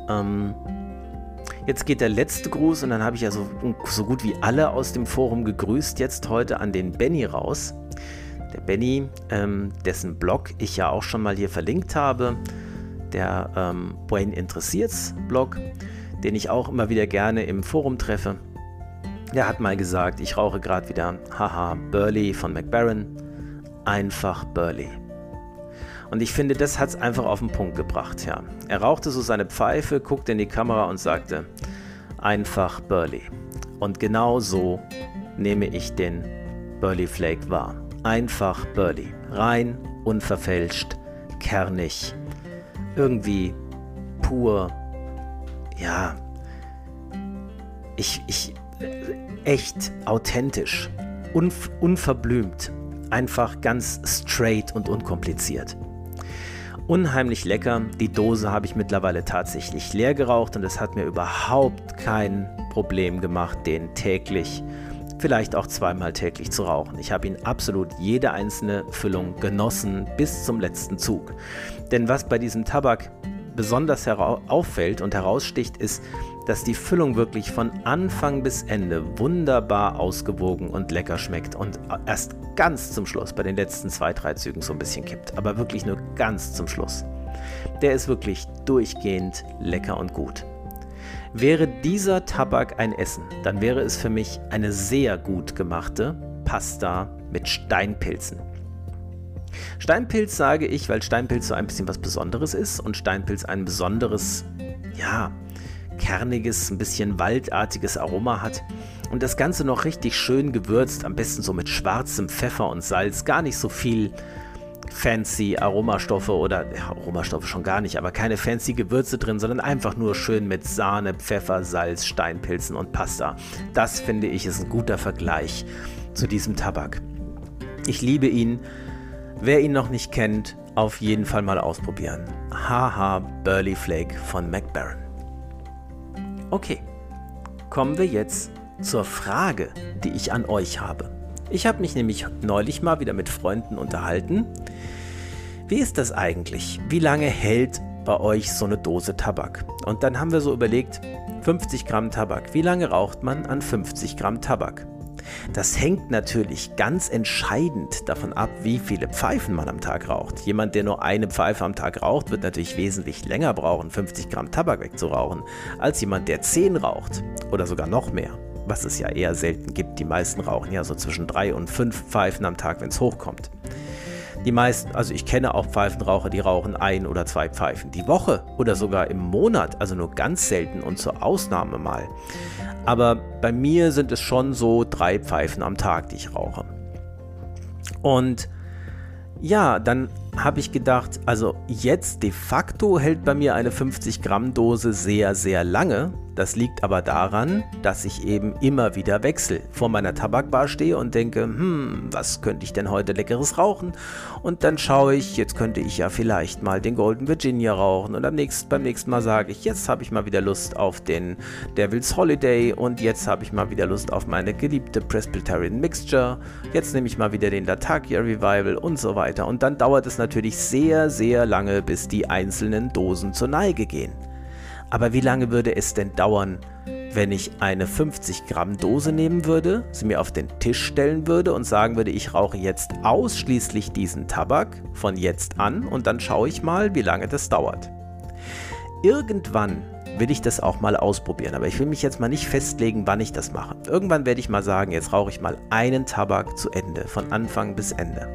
Ähm, jetzt geht der letzte Gruß und dann habe ich ja so, so gut wie alle aus dem Forum gegrüßt, jetzt heute an den Benny raus. Der Benny, ähm, dessen Blog ich ja auch schon mal hier verlinkt habe, der ähm, Wayne Interessiert's Blog, den ich auch immer wieder gerne im Forum treffe. Der hat mal gesagt, ich rauche gerade wieder, haha, Burley von McBaron, einfach Burley. Und ich finde, das hat es einfach auf den Punkt gebracht, ja. Er rauchte so seine Pfeife, guckte in die Kamera und sagte, einfach Burley. Und genau so nehme ich den Burley Flake wahr. Einfach Burley. Rein, unverfälscht, kernig, irgendwie pur, ja, ich, ich, echt authentisch, unv unverblümt, einfach ganz straight und unkompliziert. Unheimlich lecker. Die Dose habe ich mittlerweile tatsächlich leer geraucht und es hat mir überhaupt kein Problem gemacht, den täglich, vielleicht auch zweimal täglich zu rauchen. Ich habe ihn absolut jede einzelne Füllung genossen bis zum letzten Zug. Denn was bei diesem Tabak besonders auffällt und heraussticht, ist, dass die Füllung wirklich von Anfang bis Ende wunderbar ausgewogen und lecker schmeckt und erst ganz zum Schluss bei den letzten zwei, drei Zügen so ein bisschen kippt. Aber wirklich nur ganz zum Schluss. Der ist wirklich durchgehend lecker und gut. Wäre dieser Tabak ein Essen, dann wäre es für mich eine sehr gut gemachte Pasta mit Steinpilzen. Steinpilz sage ich, weil Steinpilz so ein bisschen was Besonderes ist und Steinpilz ein besonderes, ja, kerniges, ein bisschen waldartiges Aroma hat und das Ganze noch richtig schön gewürzt, am besten so mit schwarzem Pfeffer und Salz, gar nicht so viel fancy Aromastoffe oder ja, Aromastoffe schon gar nicht, aber keine fancy Gewürze drin, sondern einfach nur schön mit Sahne, Pfeffer, Salz, Steinpilzen und Pasta. Das finde ich ist ein guter Vergleich zu diesem Tabak. Ich liebe ihn. Wer ihn noch nicht kennt, auf jeden Fall mal ausprobieren. Haha Burley Flake von McBaron. Okay, kommen wir jetzt zur Frage, die ich an euch habe. Ich habe mich nämlich neulich mal wieder mit Freunden unterhalten. Wie ist das eigentlich? Wie lange hält bei euch so eine Dose Tabak? Und dann haben wir so überlegt, 50 Gramm Tabak. Wie lange raucht man an 50 Gramm Tabak? Das hängt natürlich ganz entscheidend davon ab, wie viele Pfeifen man am Tag raucht. Jemand, der nur eine Pfeife am Tag raucht, wird natürlich wesentlich länger brauchen, 50 Gramm Tabak wegzurauchen, als jemand, der 10 raucht oder sogar noch mehr. Was es ja eher selten gibt. Die meisten rauchen ja so zwischen 3 und 5 Pfeifen am Tag, wenn es hochkommt. Die meisten, also ich kenne auch Pfeifenraucher, die rauchen ein oder zwei Pfeifen die Woche oder sogar im Monat, also nur ganz selten und zur Ausnahme mal. Aber bei mir sind es schon so drei Pfeifen am Tag, die ich rauche. Und ja, dann habe ich gedacht, also jetzt de facto hält bei mir eine 50 Gramm Dose sehr, sehr lange. Das liegt aber daran, dass ich eben immer wieder wechsle. Vor meiner Tabakbar stehe und denke, hm, was könnte ich denn heute leckeres rauchen? Und dann schaue ich, jetzt könnte ich ja vielleicht mal den Golden Virginia rauchen. Und am nächsten, beim nächsten Mal sage ich, jetzt habe ich mal wieder Lust auf den Devil's Holiday und jetzt habe ich mal wieder Lust auf meine geliebte Presbyterian Mixture. Jetzt nehme ich mal wieder den Latakia Revival und so weiter. Und dann dauert es natürlich sehr, sehr lange, bis die einzelnen Dosen zur Neige gehen. Aber wie lange würde es denn dauern, wenn ich eine 50 Gramm Dose nehmen würde, sie mir auf den Tisch stellen würde und sagen würde, ich rauche jetzt ausschließlich diesen Tabak von jetzt an und dann schaue ich mal, wie lange das dauert. irgendwann will ich das auch mal ausprobieren. Aber ich will mich jetzt mal nicht festlegen, wann ich das mache. Irgendwann werde ich mal sagen, jetzt rauche ich mal einen Tabak zu Ende, von Anfang bis Ende.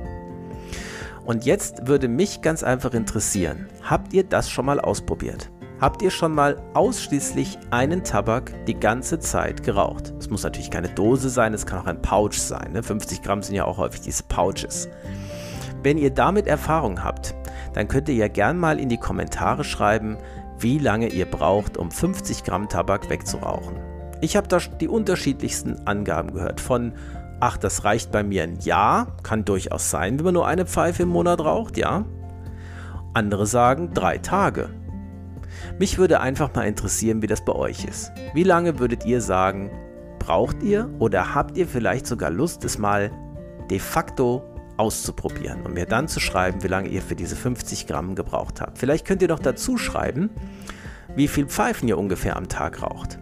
Und jetzt würde mich ganz einfach interessieren, habt ihr das schon mal ausprobiert? Habt ihr schon mal ausschließlich einen Tabak die ganze Zeit geraucht? Es muss natürlich keine Dose sein, es kann auch ein Pouch sein. Ne? 50 Gramm sind ja auch häufig diese Pouches. Wenn ihr damit Erfahrung habt, dann könnt ihr ja gern mal in die Kommentare schreiben, wie lange ihr braucht, um 50 Gramm Tabak wegzurauchen. Ich habe da die unterschiedlichsten Angaben gehört. Von, ach, das reicht bei mir ein Jahr, kann durchaus sein, wenn man nur eine Pfeife im Monat raucht, ja. Andere sagen drei Tage. Mich würde einfach mal interessieren, wie das bei euch ist. Wie lange würdet ihr sagen, braucht ihr oder habt ihr vielleicht sogar Lust, es mal de facto auszuprobieren und mir dann zu schreiben, wie lange ihr für diese 50 Gramm gebraucht habt. Vielleicht könnt ihr noch dazu schreiben, wie viel Pfeifen ihr ungefähr am Tag raucht.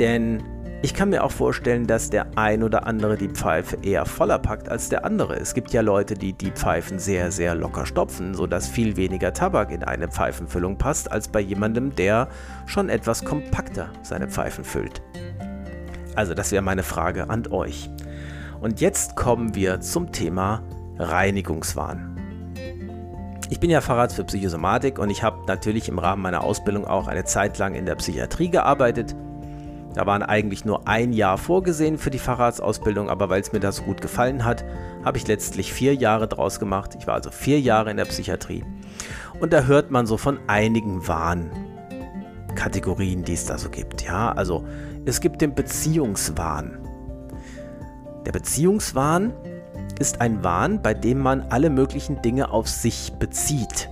Denn ich kann mir auch vorstellen, dass der ein oder andere die Pfeife eher voller packt als der andere. Es gibt ja Leute, die die Pfeifen sehr, sehr locker stopfen, sodass viel weniger Tabak in eine Pfeifenfüllung passt, als bei jemandem, der schon etwas kompakter seine Pfeifen füllt. Also das wäre meine Frage an euch. Und jetzt kommen wir zum Thema Reinigungswahn. Ich bin ja Facharzt für Psychosomatik und ich habe natürlich im Rahmen meiner Ausbildung auch eine Zeit lang in der Psychiatrie gearbeitet. Da waren eigentlich nur ein Jahr vorgesehen für die Facharztausbildung, aber weil es mir das so gut gefallen hat, habe ich letztlich vier Jahre draus gemacht. Ich war also vier Jahre in der Psychiatrie. Und da hört man so von einigen Wahnkategorien, die es da so gibt. Ja, also es gibt den Beziehungswahn. Der Beziehungswahn ist ein Wahn, bei dem man alle möglichen Dinge auf sich bezieht.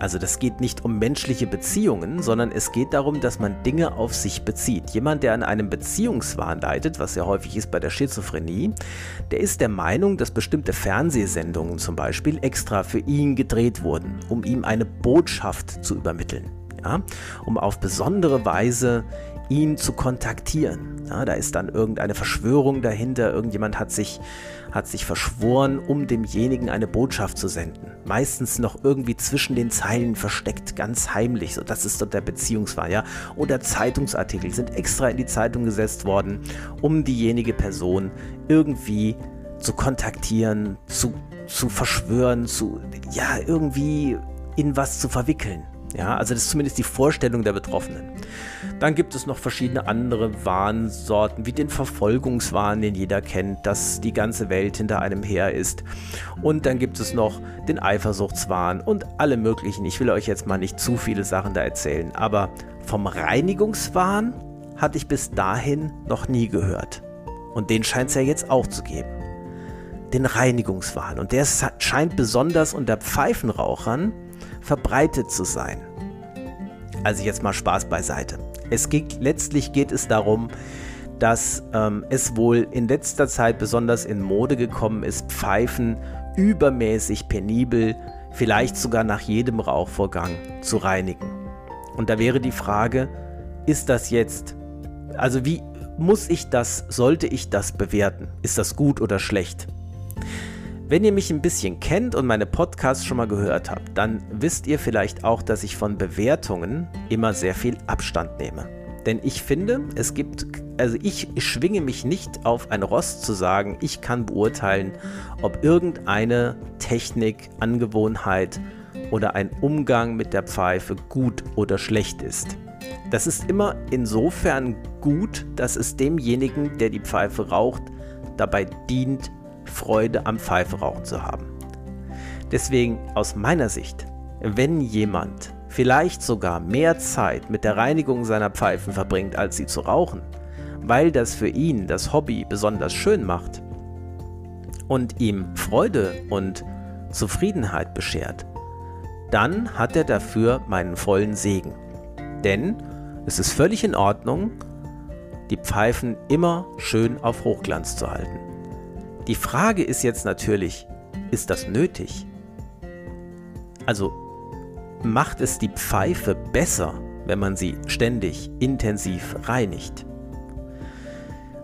Also das geht nicht um menschliche Beziehungen, sondern es geht darum, dass man Dinge auf sich bezieht. Jemand, der an einem Beziehungswahn leidet, was ja häufig ist bei der Schizophrenie, der ist der Meinung, dass bestimmte Fernsehsendungen zum Beispiel extra für ihn gedreht wurden, um ihm eine Botschaft zu übermitteln. Ja, um auf besondere Weise ihn zu kontaktieren. Ja, da ist dann irgendeine Verschwörung dahinter, irgendjemand hat sich, hat sich verschworen, um demjenigen eine Botschaft zu senden. Meistens noch irgendwie zwischen den Zeilen versteckt, ganz heimlich. So, das ist dort der Beziehungsfall, ja. Oder Zeitungsartikel sind extra in die Zeitung gesetzt worden, um diejenige Person irgendwie zu kontaktieren, zu, zu verschwören, zu, ja, irgendwie in was zu verwickeln. Ja, also das ist zumindest die Vorstellung der Betroffenen. Dann gibt es noch verschiedene andere Warnsorten, wie den Verfolgungswahn, den jeder kennt, dass die ganze Welt hinter einem her ist. Und dann gibt es noch den Eifersuchtswahn und alle möglichen. Ich will euch jetzt mal nicht zu viele Sachen da erzählen, aber vom Reinigungswahn hatte ich bis dahin noch nie gehört. Und den scheint es ja jetzt auch zu geben. Den Reinigungswahn. Und der scheint besonders unter Pfeifenrauchern verbreitet zu sein. Also jetzt mal Spaß beiseite. Es geht, letztlich geht es darum, dass ähm, es wohl in letzter Zeit besonders in Mode gekommen ist, Pfeifen übermäßig penibel, vielleicht sogar nach jedem Rauchvorgang zu reinigen. Und da wäre die Frage, ist das jetzt, also wie muss ich das, sollte ich das bewerten? Ist das gut oder schlecht? Wenn ihr mich ein bisschen kennt und meine Podcasts schon mal gehört habt, dann wisst ihr vielleicht auch, dass ich von Bewertungen immer sehr viel Abstand nehme. Denn ich finde, es gibt, also ich schwinge mich nicht auf ein Ross zu sagen, ich kann beurteilen, ob irgendeine Technik, Angewohnheit oder ein Umgang mit der Pfeife gut oder schlecht ist. Das ist immer insofern gut, dass es demjenigen, der die Pfeife raucht, dabei dient, Freude am Pfeiferauchen zu haben. Deswegen aus meiner Sicht, wenn jemand vielleicht sogar mehr Zeit mit der Reinigung seiner Pfeifen verbringt, als sie zu rauchen, weil das für ihn das Hobby besonders schön macht und ihm Freude und Zufriedenheit beschert, dann hat er dafür meinen vollen Segen. Denn es ist völlig in Ordnung, die Pfeifen immer schön auf Hochglanz zu halten. Die Frage ist jetzt natürlich, ist das nötig? Also macht es die Pfeife besser, wenn man sie ständig intensiv reinigt?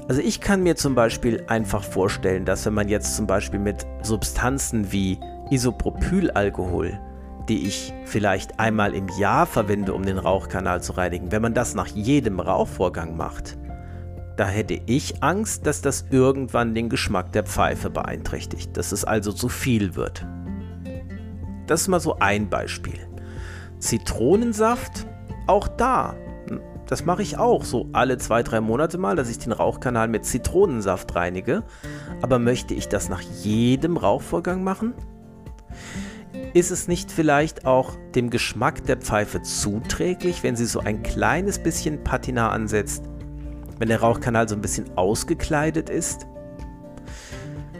Also ich kann mir zum Beispiel einfach vorstellen, dass wenn man jetzt zum Beispiel mit Substanzen wie Isopropylalkohol die ich vielleicht einmal im Jahr verwende, um den Rauchkanal zu reinigen, wenn man das nach jedem Rauchvorgang macht, da hätte ich Angst, dass das irgendwann den Geschmack der Pfeife beeinträchtigt, dass es also zu viel wird. Das ist mal so ein Beispiel. Zitronensaft, auch da. Das mache ich auch so alle zwei, drei Monate mal, dass ich den Rauchkanal mit Zitronensaft reinige. Aber möchte ich das nach jedem Rauchvorgang machen? Ist es nicht vielleicht auch dem Geschmack der Pfeife zuträglich, wenn sie so ein kleines bisschen Patina ansetzt, wenn der Rauchkanal so ein bisschen ausgekleidet ist?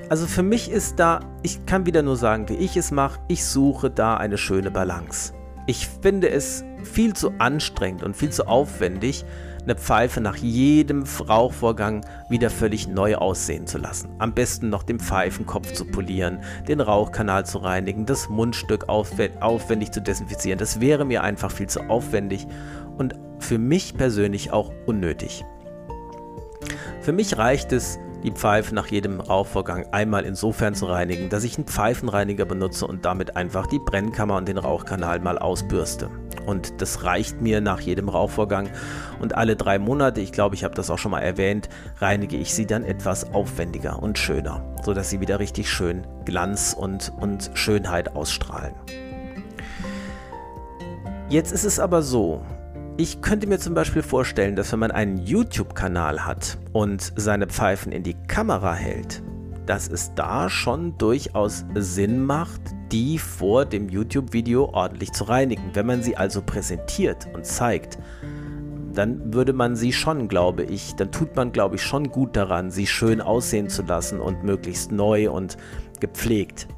Also für mich ist da, ich kann wieder nur sagen, wie ich es mache, ich suche da eine schöne Balance. Ich finde es viel zu anstrengend und viel zu aufwendig, eine Pfeife nach jedem Rauchvorgang wieder völlig neu aussehen zu lassen. Am besten noch den Pfeifenkopf zu polieren, den Rauchkanal zu reinigen, das Mundstück aufwendig zu desinfizieren. Das wäre mir einfach viel zu aufwendig und für mich persönlich auch unnötig. Für mich reicht es, die Pfeife nach jedem Rauchvorgang einmal insofern zu reinigen, dass ich einen Pfeifenreiniger benutze und damit einfach die Brennkammer und den Rauchkanal mal ausbürste. Und das reicht mir nach jedem Rauchvorgang. Und alle drei Monate, ich glaube, ich habe das auch schon mal erwähnt, reinige ich sie dann etwas aufwendiger und schöner, sodass sie wieder richtig schön Glanz und, und Schönheit ausstrahlen. Jetzt ist es aber so, ich könnte mir zum Beispiel vorstellen, dass wenn man einen YouTube-Kanal hat und seine Pfeifen in die Kamera hält, dass es da schon durchaus Sinn macht, die vor dem YouTube-Video ordentlich zu reinigen. Wenn man sie also präsentiert und zeigt, dann würde man sie schon, glaube ich, dann tut man, glaube ich, schon gut daran, sie schön aussehen zu lassen und möglichst neu und gepflegt.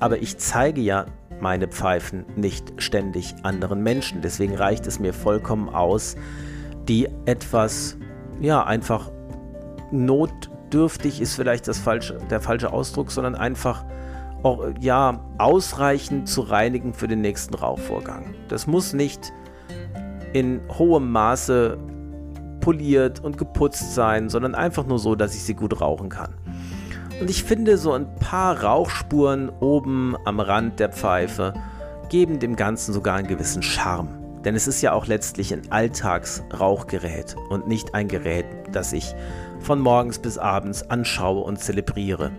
Aber ich zeige ja meine Pfeifen nicht ständig anderen Menschen. Deswegen reicht es mir vollkommen aus, die etwas, ja, einfach notdürftig ist vielleicht das falsche, der falsche Ausdruck, sondern einfach auch, ja, ausreichend zu reinigen für den nächsten Rauchvorgang. Das muss nicht in hohem Maße poliert und geputzt sein, sondern einfach nur so, dass ich sie gut rauchen kann. Und ich finde, so ein paar Rauchspuren oben am Rand der Pfeife geben dem Ganzen sogar einen gewissen Charme. Denn es ist ja auch letztlich ein Alltagsrauchgerät und nicht ein Gerät, das ich von morgens bis abends anschaue und zelebriere.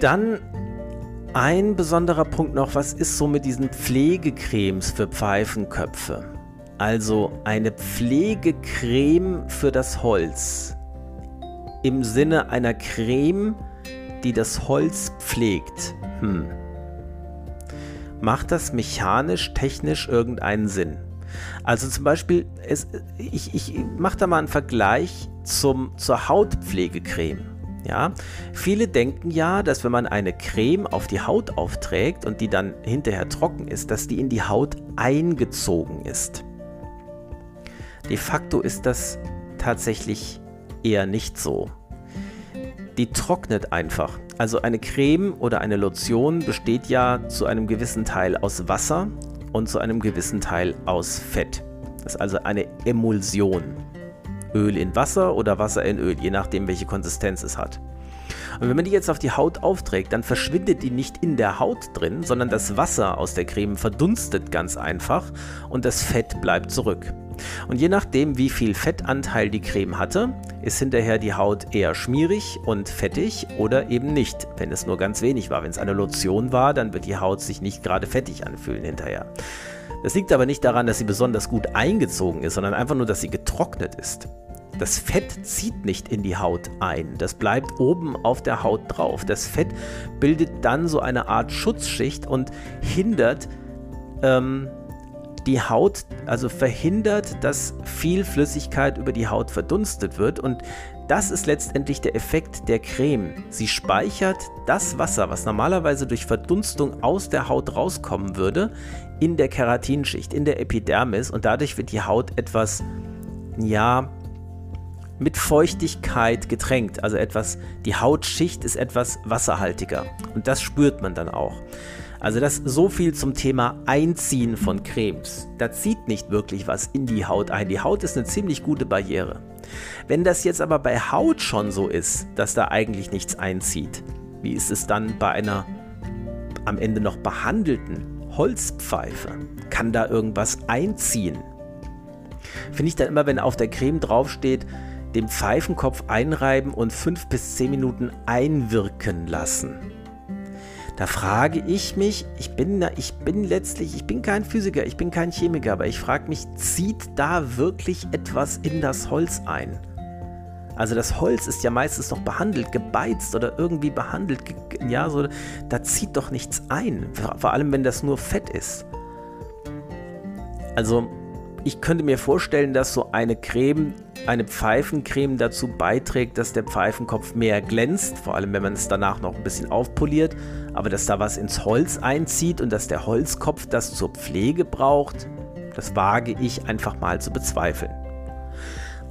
Dann ein besonderer Punkt noch, was ist so mit diesen Pflegecremes für Pfeifenköpfe? Also eine Pflegecreme für das Holz. Im Sinne einer Creme, die das Holz pflegt. Hm. Macht das mechanisch, technisch irgendeinen Sinn? Also zum Beispiel, es, ich, ich mache da mal einen Vergleich zum, zur Hautpflegecreme. Ja, viele denken ja, dass wenn man eine Creme auf die Haut aufträgt und die dann hinterher trocken ist, dass die in die Haut eingezogen ist. De facto ist das tatsächlich eher nicht so. Die trocknet einfach. Also eine Creme oder eine Lotion besteht ja zu einem gewissen Teil aus Wasser und zu einem gewissen Teil aus Fett. Das ist also eine Emulsion. Öl in Wasser oder Wasser in Öl, je nachdem, welche Konsistenz es hat. Und wenn man die jetzt auf die Haut aufträgt, dann verschwindet die nicht in der Haut drin, sondern das Wasser aus der Creme verdunstet ganz einfach und das Fett bleibt zurück. Und je nachdem, wie viel Fettanteil die Creme hatte, ist hinterher die Haut eher schmierig und fettig oder eben nicht, wenn es nur ganz wenig war. Wenn es eine Lotion war, dann wird die Haut sich nicht gerade fettig anfühlen hinterher. Das liegt aber nicht daran, dass sie besonders gut eingezogen ist, sondern einfach nur, dass sie getrocknet ist. Das Fett zieht nicht in die Haut ein, das bleibt oben auf der Haut drauf. Das Fett bildet dann so eine Art Schutzschicht und hindert ähm, die Haut, also verhindert, dass viel Flüssigkeit über die Haut verdunstet wird und das ist letztendlich der Effekt der Creme. Sie speichert das Wasser, was normalerweise durch Verdunstung aus der Haut rauskommen würde, in der Keratinschicht, in der Epidermis und dadurch wird die Haut etwas, ja, mit Feuchtigkeit getränkt. Also etwas, die Hautschicht ist etwas wasserhaltiger und das spürt man dann auch. Also das so viel zum Thema Einziehen von Cremes. Da zieht nicht wirklich was in die Haut ein. Die Haut ist eine ziemlich gute Barriere. Wenn das jetzt aber bei Haut schon so ist, dass da eigentlich nichts einzieht, Wie ist es dann bei einer am Ende noch behandelten Holzpfeife? Kann da irgendwas einziehen? Finde ich dann immer, wenn auf der Creme draufsteht, den Pfeifenkopf einreiben und fünf bis zehn Minuten einwirken lassen. Da frage ich mich, ich bin, ich bin letztlich, ich bin kein Physiker, ich bin kein Chemiker, aber ich frage mich, zieht da wirklich etwas in das Holz ein? Also das Holz ist ja meistens noch behandelt, gebeizt oder irgendwie behandelt, ja, so, da zieht doch nichts ein, vor allem wenn das nur Fett ist. Also ich könnte mir vorstellen, dass so eine Creme, eine Pfeifencreme dazu beiträgt, dass der Pfeifenkopf mehr glänzt, vor allem wenn man es danach noch ein bisschen aufpoliert, aber dass da was ins Holz einzieht und dass der Holzkopf das zur Pflege braucht, das wage ich einfach mal zu bezweifeln.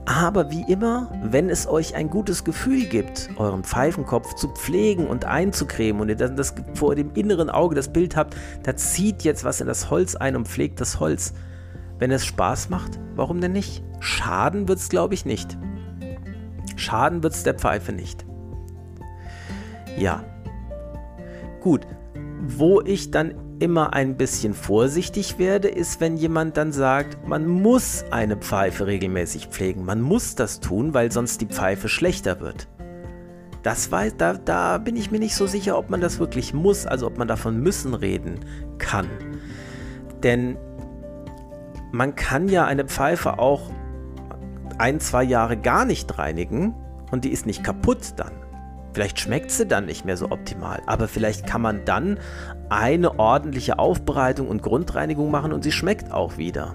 Aber wie immer, wenn es euch ein gutes Gefühl gibt, euren Pfeifenkopf zu pflegen und einzucremen und ihr dann das vor dem inneren Auge das Bild habt, da zieht jetzt was in das Holz ein und pflegt das Holz, wenn es Spaß macht, warum denn nicht? Schaden wird es, glaube ich, nicht. Schaden wird es der Pfeife nicht. Ja. Gut. Wo ich dann immer ein bisschen vorsichtig werde, ist, wenn jemand dann sagt, man muss eine Pfeife regelmäßig pflegen. Man muss das tun, weil sonst die Pfeife schlechter wird. Das weiß, da, da bin ich mir nicht so sicher, ob man das wirklich muss, also ob man davon müssen reden kann. Denn man kann ja eine Pfeife auch ein, zwei Jahre gar nicht reinigen und die ist nicht kaputt dann. Vielleicht schmeckt sie dann nicht mehr so optimal, aber vielleicht kann man dann eine ordentliche Aufbereitung und Grundreinigung machen und sie schmeckt auch wieder.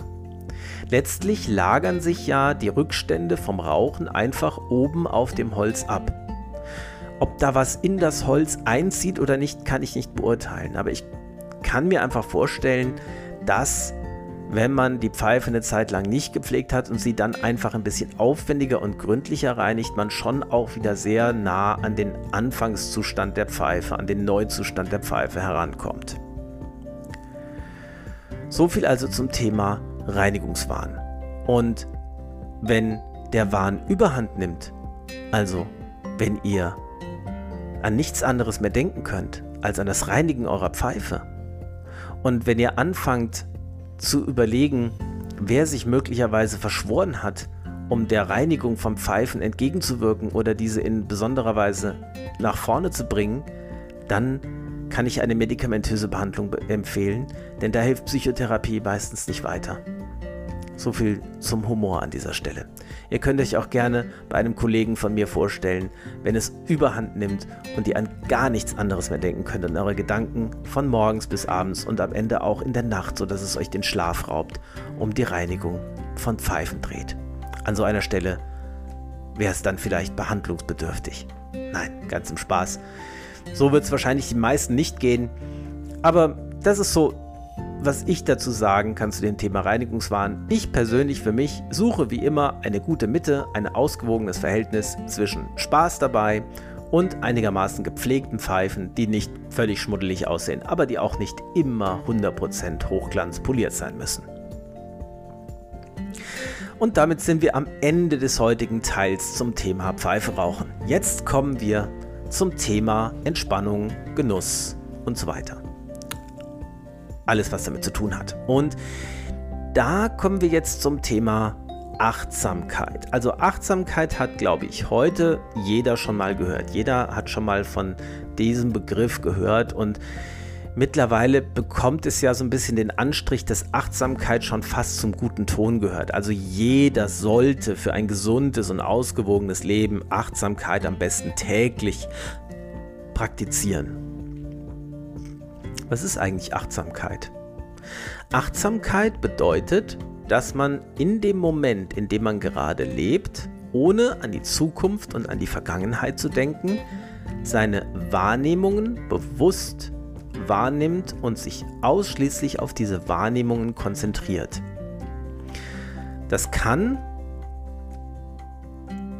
Letztlich lagern sich ja die Rückstände vom Rauchen einfach oben auf dem Holz ab. Ob da was in das Holz einzieht oder nicht, kann ich nicht beurteilen, aber ich kann mir einfach vorstellen, dass wenn man die Pfeife eine Zeit lang nicht gepflegt hat und sie dann einfach ein bisschen aufwendiger und gründlicher reinigt, man schon auch wieder sehr nah an den Anfangszustand der Pfeife, an den Neuzustand der Pfeife herankommt. So viel also zum Thema Reinigungswahn. Und wenn der Wahn überhand nimmt, also wenn ihr an nichts anderes mehr denken könnt als an das Reinigen eurer Pfeife, und wenn ihr anfangt, zu überlegen, wer sich möglicherweise verschworen hat, um der Reinigung vom Pfeifen entgegenzuwirken oder diese in besonderer Weise nach vorne zu bringen, dann kann ich eine medikamentöse Behandlung empfehlen, denn da hilft Psychotherapie meistens nicht weiter. So viel zum Humor an dieser Stelle. Ihr könnt euch auch gerne bei einem Kollegen von mir vorstellen, wenn es überhand nimmt und ihr an gar nichts anderes mehr denken könnt und eure Gedanken von morgens bis abends und am Ende auch in der Nacht, sodass es euch den Schlaf raubt, um die Reinigung von Pfeifen dreht. An so einer Stelle wäre es dann vielleicht behandlungsbedürftig. Nein, ganz im Spaß. So wird es wahrscheinlich die meisten nicht gehen. Aber das ist so was ich dazu sagen kann zu dem Thema Reinigungswahn. Ich persönlich für mich suche wie immer eine gute Mitte, ein ausgewogenes Verhältnis zwischen Spaß dabei und einigermaßen gepflegten Pfeifen, die nicht völlig schmuddelig aussehen, aber die auch nicht immer 100% hochglanzpoliert sein müssen. Und damit sind wir am Ende des heutigen Teils zum Thema Pfeife rauchen. Jetzt kommen wir zum Thema Entspannung, Genuss und so weiter alles, was damit zu tun hat. Und da kommen wir jetzt zum Thema Achtsamkeit. Also Achtsamkeit hat, glaube ich, heute jeder schon mal gehört. Jeder hat schon mal von diesem Begriff gehört und mittlerweile bekommt es ja so ein bisschen den Anstrich, dass Achtsamkeit schon fast zum guten Ton gehört. Also jeder sollte für ein gesundes und ausgewogenes Leben Achtsamkeit am besten täglich praktizieren. Was ist eigentlich Achtsamkeit? Achtsamkeit bedeutet, dass man in dem Moment, in dem man gerade lebt, ohne an die Zukunft und an die Vergangenheit zu denken, seine Wahrnehmungen bewusst wahrnimmt und sich ausschließlich auf diese Wahrnehmungen konzentriert. Das kann,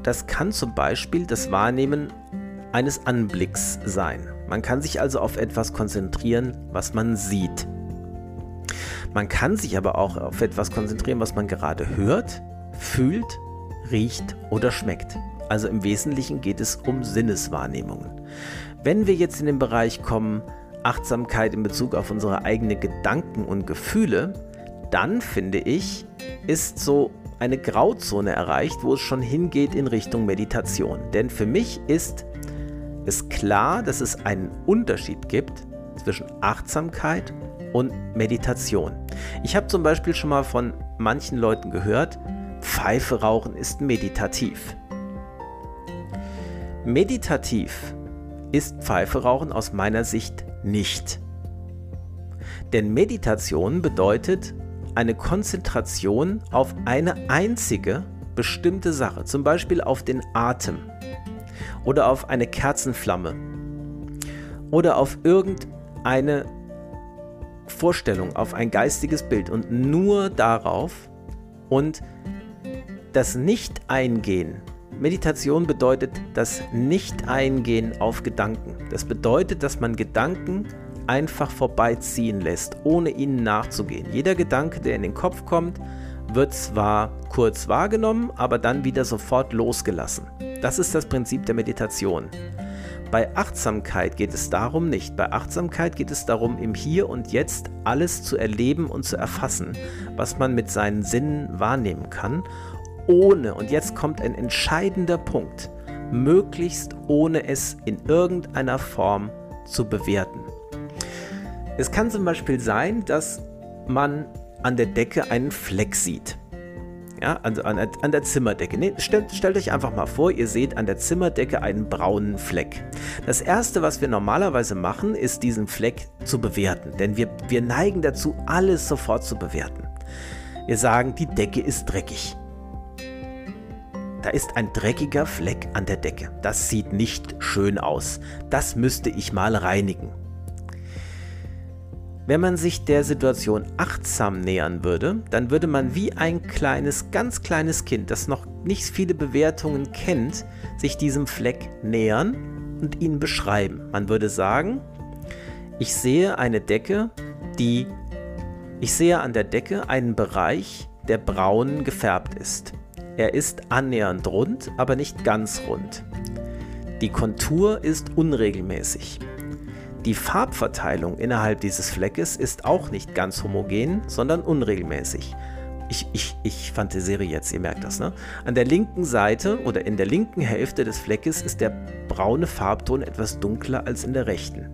das kann zum Beispiel das Wahrnehmen eines Anblicks sein. Man kann sich also auf etwas konzentrieren, was man sieht. Man kann sich aber auch auf etwas konzentrieren, was man gerade hört, fühlt, riecht oder schmeckt. Also im Wesentlichen geht es um Sinneswahrnehmungen. Wenn wir jetzt in den Bereich kommen, Achtsamkeit in Bezug auf unsere eigenen Gedanken und Gefühle, dann finde ich, ist so eine Grauzone erreicht, wo es schon hingeht in Richtung Meditation. Denn für mich ist es klar, dass es einen Unterschied gibt zwischen Achtsamkeit und Meditation. Ich habe zum Beispiel schon mal von manchen Leuten gehört, Pfeife rauchen ist meditativ. Meditativ ist Pfeife rauchen aus meiner Sicht nicht. Denn Meditation bedeutet eine Konzentration auf eine einzige bestimmte Sache, zum Beispiel auf den Atem oder auf eine Kerzenflamme oder auf irgendeine Vorstellung, auf ein geistiges Bild und nur darauf und das Nicht-Eingehen. Meditation bedeutet das Nicht-Eingehen auf Gedanken. Das bedeutet, dass man Gedanken einfach vorbeiziehen lässt, ohne ihnen nachzugehen. Jeder Gedanke, der in den Kopf kommt, wird zwar kurz wahrgenommen, aber dann wieder sofort losgelassen. Das ist das Prinzip der Meditation. Bei Achtsamkeit geht es darum nicht. Bei Achtsamkeit geht es darum, im Hier und Jetzt alles zu erleben und zu erfassen, was man mit seinen Sinnen wahrnehmen kann, ohne, und jetzt kommt ein entscheidender Punkt, möglichst ohne es in irgendeiner Form zu bewerten. Es kann zum Beispiel sein, dass man an der Decke einen Fleck sieht. Ja, also an, an der Zimmerdecke. Nee, stellt, stellt euch einfach mal vor, ihr seht an der Zimmerdecke einen braunen Fleck. Das erste, was wir normalerweise machen, ist diesen Fleck zu bewerten. Denn wir, wir neigen dazu, alles sofort zu bewerten. Wir sagen, die Decke ist dreckig. Da ist ein dreckiger Fleck an der Decke. Das sieht nicht schön aus. Das müsste ich mal reinigen. Wenn man sich der Situation achtsam nähern würde, dann würde man wie ein kleines, ganz kleines Kind, das noch nicht viele Bewertungen kennt, sich diesem Fleck nähern und ihn beschreiben. Man würde sagen, ich sehe eine Decke, die ich sehe an der Decke einen Bereich, der braun gefärbt ist. Er ist annähernd rund, aber nicht ganz rund. Die Kontur ist unregelmäßig. Die Farbverteilung innerhalb dieses Fleckes ist auch nicht ganz homogen, sondern unregelmäßig. Ich, ich, ich fantasiere jetzt, ihr merkt das, ne? An der linken Seite oder in der linken Hälfte des Fleckes ist der braune Farbton etwas dunkler als in der rechten.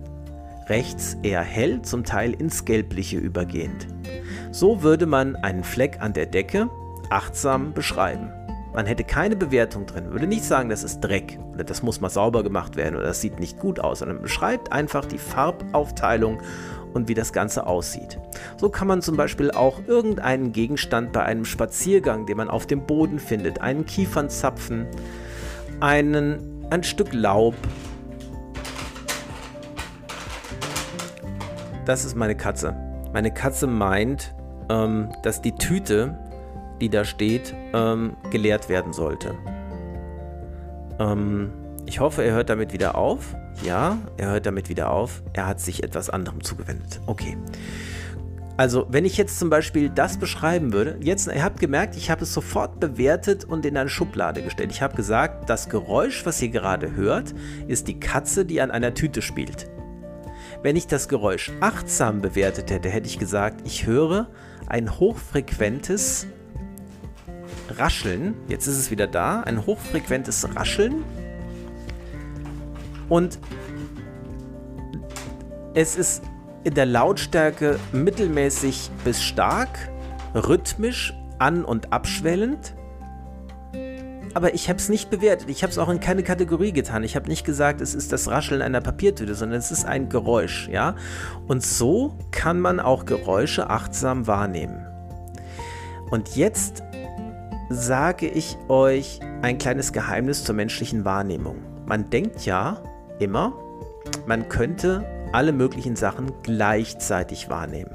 Rechts eher hell, zum Teil ins Gelbliche übergehend. So würde man einen Fleck an der Decke achtsam beschreiben. Man hätte keine Bewertung drin, würde nicht sagen, das ist Dreck oder das muss mal sauber gemacht werden oder das sieht nicht gut aus, sondern beschreibt einfach die Farbaufteilung und wie das Ganze aussieht. So kann man zum Beispiel auch irgendeinen Gegenstand bei einem Spaziergang, den man auf dem Boden findet, einen Kiefernzapfen, einen, ein Stück Laub. Das ist meine Katze. Meine Katze meint, ähm, dass die Tüte, die da steht, ähm, geleert werden sollte. Ähm, ich hoffe, er hört damit wieder auf. Ja, er hört damit wieder auf. Er hat sich etwas anderem zugewendet. Okay. Also, wenn ich jetzt zum Beispiel das beschreiben würde, jetzt, ihr habt gemerkt, ich habe es sofort bewertet und in eine Schublade gestellt. Ich habe gesagt, das Geräusch, was ihr gerade hört, ist die Katze, die an einer Tüte spielt. Wenn ich das Geräusch achtsam bewertet hätte, hätte ich gesagt, ich höre ein hochfrequentes Rascheln. Jetzt ist es wieder da. Ein hochfrequentes Rascheln. Und es ist in der Lautstärke mittelmäßig bis stark, rhythmisch, an- und abschwellend. Aber ich habe es nicht bewertet. Ich habe es auch in keine Kategorie getan. Ich habe nicht gesagt, es ist das Rascheln einer Papiertüte, sondern es ist ein Geräusch, ja? Und so kann man auch Geräusche achtsam wahrnehmen. Und jetzt sage ich euch ein kleines Geheimnis zur menschlichen Wahrnehmung. Man denkt ja immer, man könnte alle möglichen Sachen gleichzeitig wahrnehmen.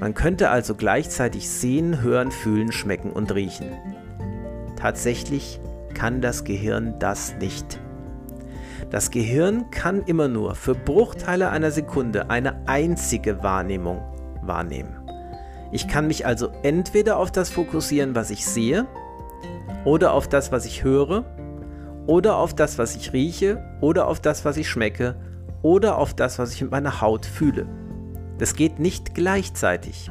Man könnte also gleichzeitig sehen, hören, fühlen, schmecken und riechen. Tatsächlich kann das Gehirn das nicht. Das Gehirn kann immer nur für Bruchteile einer Sekunde eine einzige Wahrnehmung wahrnehmen. Ich kann mich also entweder auf das fokussieren, was ich sehe, oder auf das, was ich höre, oder auf das, was ich rieche oder auf das, was ich schmecke oder auf das, was ich mit meiner Haut fühle. Das geht nicht gleichzeitig.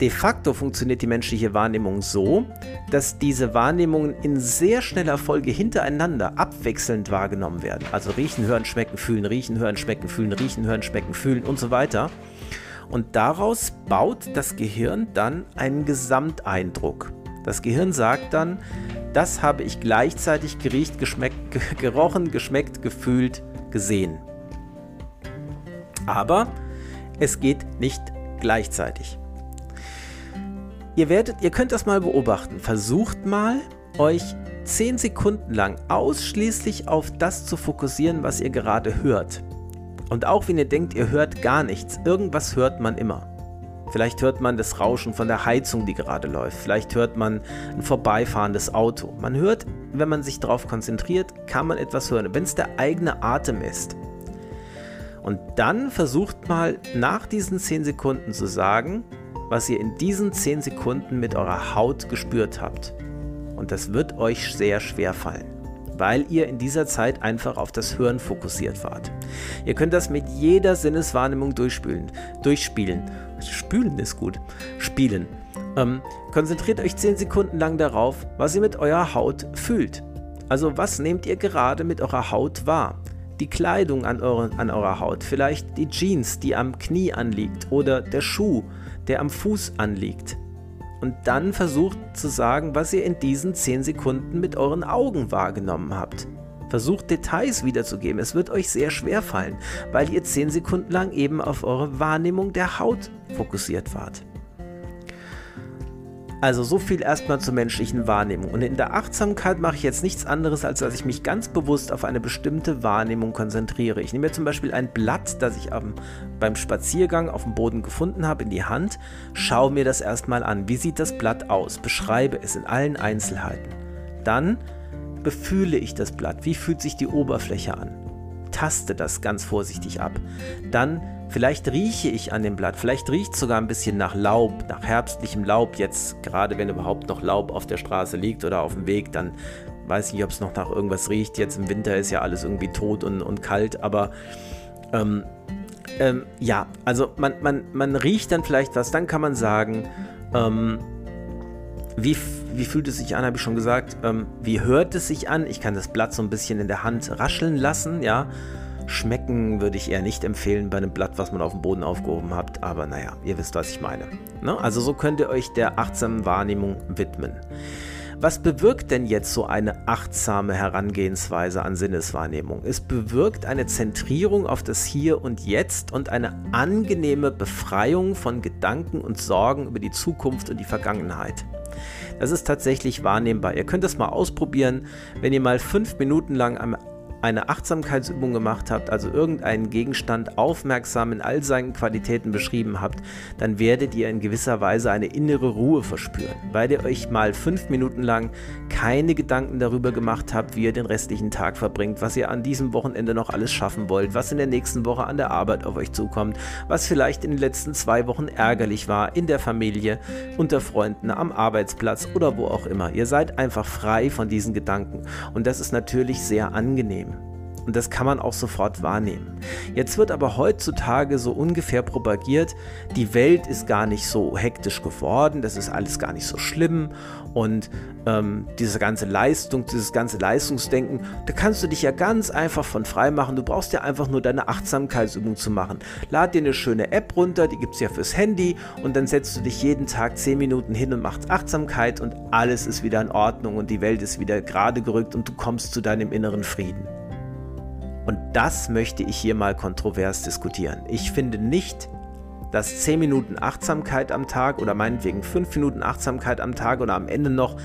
De facto funktioniert die menschliche Wahrnehmung so, dass diese Wahrnehmungen in sehr schneller Folge hintereinander abwechselnd wahrgenommen werden. Also riechen, hören, schmecken, fühlen, riechen, hören, schmecken, fühlen, riechen, hören, schmecken, fühlen und so weiter. Und daraus baut das Gehirn dann einen Gesamteindruck. Das Gehirn sagt dann, das habe ich gleichzeitig geriecht, geschmeckt, gerochen, geschmeckt, gefühlt, gesehen. Aber es geht nicht gleichzeitig. Ihr werdet, ihr könnt das mal beobachten. Versucht mal, euch 10 Sekunden lang ausschließlich auf das zu fokussieren, was ihr gerade hört. Und auch wenn ihr denkt, ihr hört gar nichts, irgendwas hört man immer. Vielleicht hört man das Rauschen von der Heizung, die gerade läuft. Vielleicht hört man ein vorbeifahrendes Auto. Man hört, wenn man sich darauf konzentriert, kann man etwas hören, wenn es der eigene Atem ist. Und dann versucht mal nach diesen 10 Sekunden zu sagen, was ihr in diesen 10 Sekunden mit eurer Haut gespürt habt. Und das wird euch sehr schwer fallen, weil ihr in dieser Zeit einfach auf das Hören fokussiert wart. Ihr könnt das mit jeder Sinneswahrnehmung durchspülen, durchspielen. Spülen ist gut. Spielen. Ähm, konzentriert euch 10 Sekunden lang darauf, was ihr mit eurer Haut fühlt. Also was nehmt ihr gerade mit eurer Haut wahr? Die Kleidung an, eure, an eurer Haut, vielleicht die Jeans, die am Knie anliegt oder der Schuh, der am Fuß anliegt. Und dann versucht zu sagen, was ihr in diesen 10 Sekunden mit euren Augen wahrgenommen habt. Versucht Details wiederzugeben. Es wird euch sehr schwer fallen, weil ihr 10 Sekunden lang eben auf eure Wahrnehmung der Haut fokussiert wart. Also so viel erstmal zur menschlichen Wahrnehmung. Und in der Achtsamkeit mache ich jetzt nichts anderes, als dass ich mich ganz bewusst auf eine bestimmte Wahrnehmung konzentriere. Ich nehme mir zum Beispiel ein Blatt, das ich am, beim Spaziergang auf dem Boden gefunden habe, in die Hand, schaue mir das erstmal an. Wie sieht das Blatt aus? Beschreibe es in allen Einzelheiten. Dann befühle ich das Blatt. Wie fühlt sich die Oberfläche an? Taste das ganz vorsichtig ab. Dann Vielleicht rieche ich an dem Blatt, vielleicht riecht es sogar ein bisschen nach Laub, nach herbstlichem Laub. Jetzt, gerade wenn überhaupt noch Laub auf der Straße liegt oder auf dem Weg, dann weiß ich nicht, ob es noch nach irgendwas riecht. Jetzt im Winter ist ja alles irgendwie tot und, und kalt, aber ähm, ähm, ja, also man, man, man riecht dann vielleicht was, dann kann man sagen, ähm, wie, wie fühlt es sich an, habe ich schon gesagt. Ähm, wie hört es sich an? Ich kann das Blatt so ein bisschen in der Hand rascheln lassen, ja. Schmecken würde ich eher nicht empfehlen bei einem Blatt, was man auf dem Boden aufgehoben hat, aber naja, ihr wisst, was ich meine. Ne? Also so könnt ihr euch der achtsamen Wahrnehmung widmen. Was bewirkt denn jetzt so eine achtsame Herangehensweise an Sinneswahrnehmung? Es bewirkt eine Zentrierung auf das Hier und Jetzt und eine angenehme Befreiung von Gedanken und Sorgen über die Zukunft und die Vergangenheit. Das ist tatsächlich wahrnehmbar. Ihr könnt das mal ausprobieren, wenn ihr mal fünf Minuten lang am eine Achtsamkeitsübung gemacht habt, also irgendeinen Gegenstand aufmerksam in all seinen Qualitäten beschrieben habt, dann werdet ihr in gewisser Weise eine innere Ruhe verspüren, weil ihr euch mal fünf Minuten lang keine Gedanken darüber gemacht habt, wie ihr den restlichen Tag verbringt, was ihr an diesem Wochenende noch alles schaffen wollt, was in der nächsten Woche an der Arbeit auf euch zukommt, was vielleicht in den letzten zwei Wochen ärgerlich war, in der Familie, unter Freunden, am Arbeitsplatz oder wo auch immer. Ihr seid einfach frei von diesen Gedanken und das ist natürlich sehr angenehm. Und das kann man auch sofort wahrnehmen. Jetzt wird aber heutzutage so ungefähr propagiert, die Welt ist gar nicht so hektisch geworden, das ist alles gar nicht so schlimm und ähm, diese ganze Leistung, dieses ganze Leistungsdenken, da kannst du dich ja ganz einfach von frei machen. Du brauchst ja einfach nur deine Achtsamkeitsübung zu machen. Lad dir eine schöne App runter, die gibt es ja fürs Handy und dann setzt du dich jeden Tag 10 Minuten hin und machst Achtsamkeit und alles ist wieder in Ordnung und die Welt ist wieder gerade gerückt und du kommst zu deinem inneren Frieden. Und das möchte ich hier mal kontrovers diskutieren. Ich finde nicht, dass 10 Minuten Achtsamkeit am Tag oder meinetwegen 5 Minuten Achtsamkeit am Tag oder am Ende noch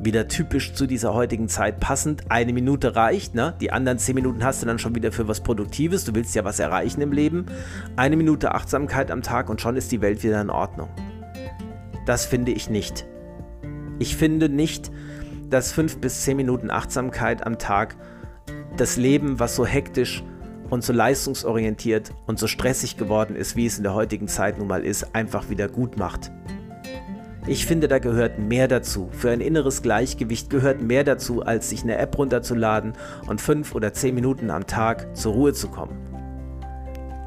wieder typisch zu dieser heutigen Zeit passend. Eine Minute reicht, ne? Die anderen 10 Minuten hast du dann schon wieder für was Produktives. Du willst ja was erreichen im Leben. Eine Minute Achtsamkeit am Tag und schon ist die Welt wieder in Ordnung. Das finde ich nicht. Ich finde nicht, dass 5 bis 10 Minuten Achtsamkeit am Tag das Leben, was so hektisch und so leistungsorientiert und so stressig geworden ist, wie es in der heutigen Zeit nun mal ist, einfach wieder gut macht. Ich finde, da gehört mehr dazu. Für ein inneres Gleichgewicht gehört mehr dazu, als sich eine App runterzuladen und fünf oder zehn Minuten am Tag zur Ruhe zu kommen.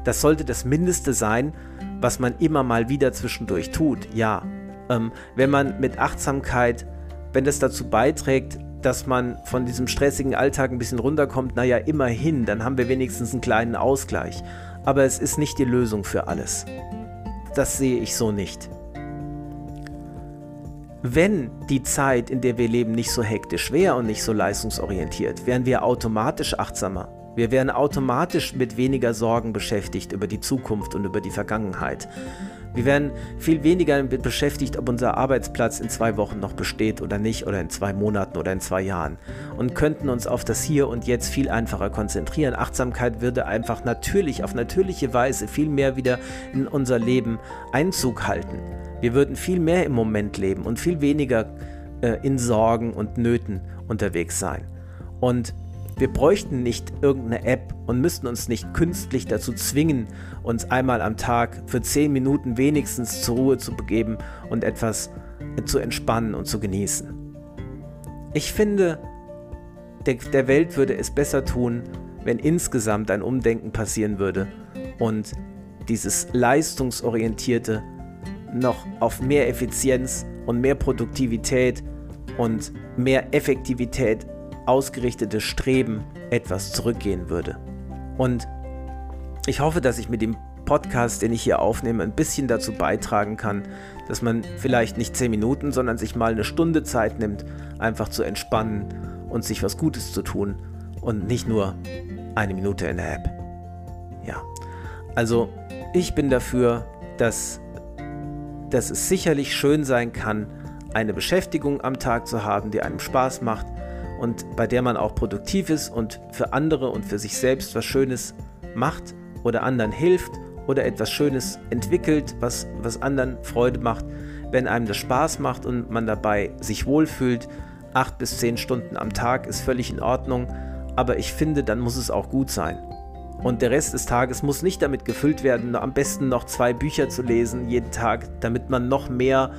Das sollte das Mindeste sein, was man immer mal wieder zwischendurch tut, ja. Ähm, wenn man mit Achtsamkeit, wenn das dazu beiträgt, dass man von diesem stressigen Alltag ein bisschen runterkommt, naja, immerhin, dann haben wir wenigstens einen kleinen Ausgleich. Aber es ist nicht die Lösung für alles. Das sehe ich so nicht. Wenn die Zeit, in der wir leben, nicht so hektisch wäre und nicht so leistungsorientiert, wären wir automatisch achtsamer. Wir wären automatisch mit weniger Sorgen beschäftigt über die Zukunft und über die Vergangenheit. Wir wären viel weniger damit beschäftigt, ob unser Arbeitsplatz in zwei Wochen noch besteht oder nicht, oder in zwei Monaten oder in zwei Jahren. Und könnten uns auf das Hier und Jetzt viel einfacher konzentrieren. Achtsamkeit würde einfach natürlich, auf natürliche Weise viel mehr wieder in unser Leben Einzug halten. Wir würden viel mehr im Moment leben und viel weniger äh, in Sorgen und Nöten unterwegs sein. Und wir bräuchten nicht irgendeine App und müssten uns nicht künstlich dazu zwingen, uns einmal am Tag für 10 Minuten wenigstens zur Ruhe zu begeben und etwas zu entspannen und zu genießen. Ich finde, der, der Welt würde es besser tun, wenn insgesamt ein Umdenken passieren würde und dieses leistungsorientierte noch auf mehr Effizienz und mehr Produktivität und mehr Effektivität ausgerichtete Streben etwas zurückgehen würde. Und ich hoffe, dass ich mit dem Podcast, den ich hier aufnehme, ein bisschen dazu beitragen kann, dass man vielleicht nicht zehn Minuten, sondern sich mal eine Stunde Zeit nimmt, einfach zu entspannen und sich was Gutes zu tun und nicht nur eine Minute in der App. Ja, also ich bin dafür, dass, dass es sicherlich schön sein kann, eine Beschäftigung am Tag zu haben, die einem Spaß macht, und bei der man auch produktiv ist und für andere und für sich selbst was Schönes macht oder anderen hilft oder etwas Schönes entwickelt, was, was anderen Freude macht, wenn einem das Spaß macht und man dabei sich wohlfühlt, acht bis zehn Stunden am Tag ist völlig in Ordnung, aber ich finde, dann muss es auch gut sein. Und der Rest des Tages muss nicht damit gefüllt werden, am besten noch zwei Bücher zu lesen jeden Tag, damit man noch mehr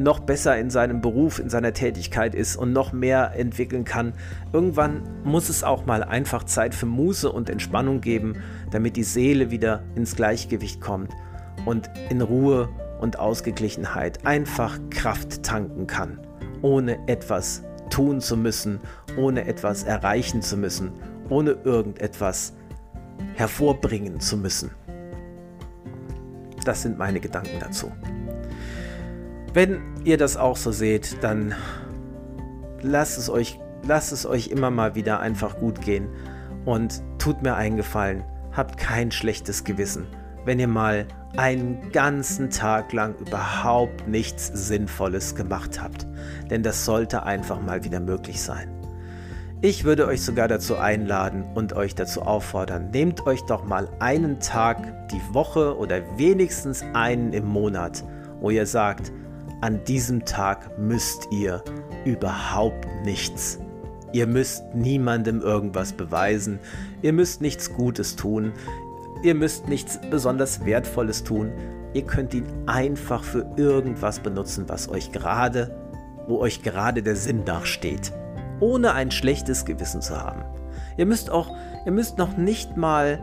noch besser in seinem Beruf, in seiner Tätigkeit ist und noch mehr entwickeln kann. Irgendwann muss es auch mal einfach Zeit für Muße und Entspannung geben, damit die Seele wieder ins Gleichgewicht kommt und in Ruhe und Ausgeglichenheit einfach Kraft tanken kann, ohne etwas tun zu müssen, ohne etwas erreichen zu müssen, ohne irgendetwas hervorbringen zu müssen. Das sind meine Gedanken dazu. Wenn ihr das auch so seht, dann lasst es euch, lasst es euch immer mal wieder einfach gut gehen und tut mir einen Gefallen. Habt kein schlechtes Gewissen, wenn ihr mal einen ganzen Tag lang überhaupt nichts Sinnvolles gemacht habt. Denn das sollte einfach mal wieder möglich sein. Ich würde euch sogar dazu einladen und euch dazu auffordern, nehmt euch doch mal einen Tag die Woche oder wenigstens einen im Monat, wo ihr sagt, an diesem Tag müsst ihr überhaupt nichts. Ihr müsst niemandem irgendwas beweisen, ihr müsst nichts Gutes tun, ihr müsst nichts besonders Wertvolles tun, ihr könnt ihn einfach für irgendwas benutzen, was euch gerade, wo euch gerade der Sinn nachsteht, ohne ein schlechtes Gewissen zu haben. Ihr müsst auch, ihr müsst noch nicht mal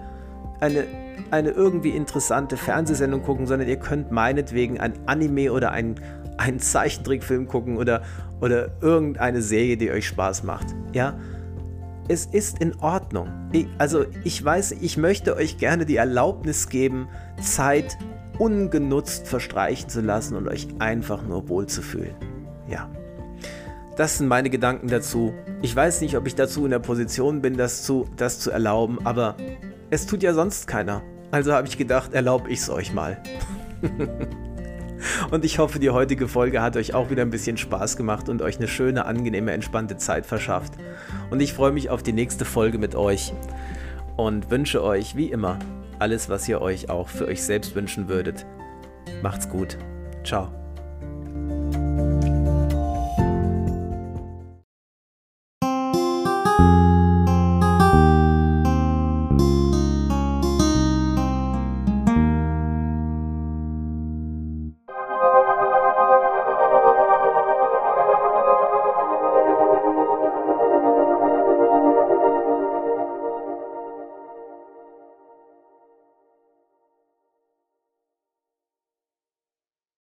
eine, eine irgendwie interessante Fernsehsendung gucken, sondern ihr könnt meinetwegen ein Anime oder ein einen Zeichentrickfilm gucken oder, oder irgendeine Serie, die euch Spaß macht. Ja, es ist in Ordnung. Ich, also ich weiß, ich möchte euch gerne die Erlaubnis geben, Zeit ungenutzt verstreichen zu lassen und euch einfach nur wohlzufühlen. Ja. Das sind meine Gedanken dazu. Ich weiß nicht, ob ich dazu in der Position bin, das zu, das zu erlauben, aber es tut ja sonst keiner. Also habe ich gedacht, erlaube ich es euch mal. Und ich hoffe, die heutige Folge hat euch auch wieder ein bisschen Spaß gemacht und euch eine schöne, angenehme, entspannte Zeit verschafft. Und ich freue mich auf die nächste Folge mit euch und wünsche euch, wie immer, alles, was ihr euch auch für euch selbst wünschen würdet. Macht's gut. Ciao.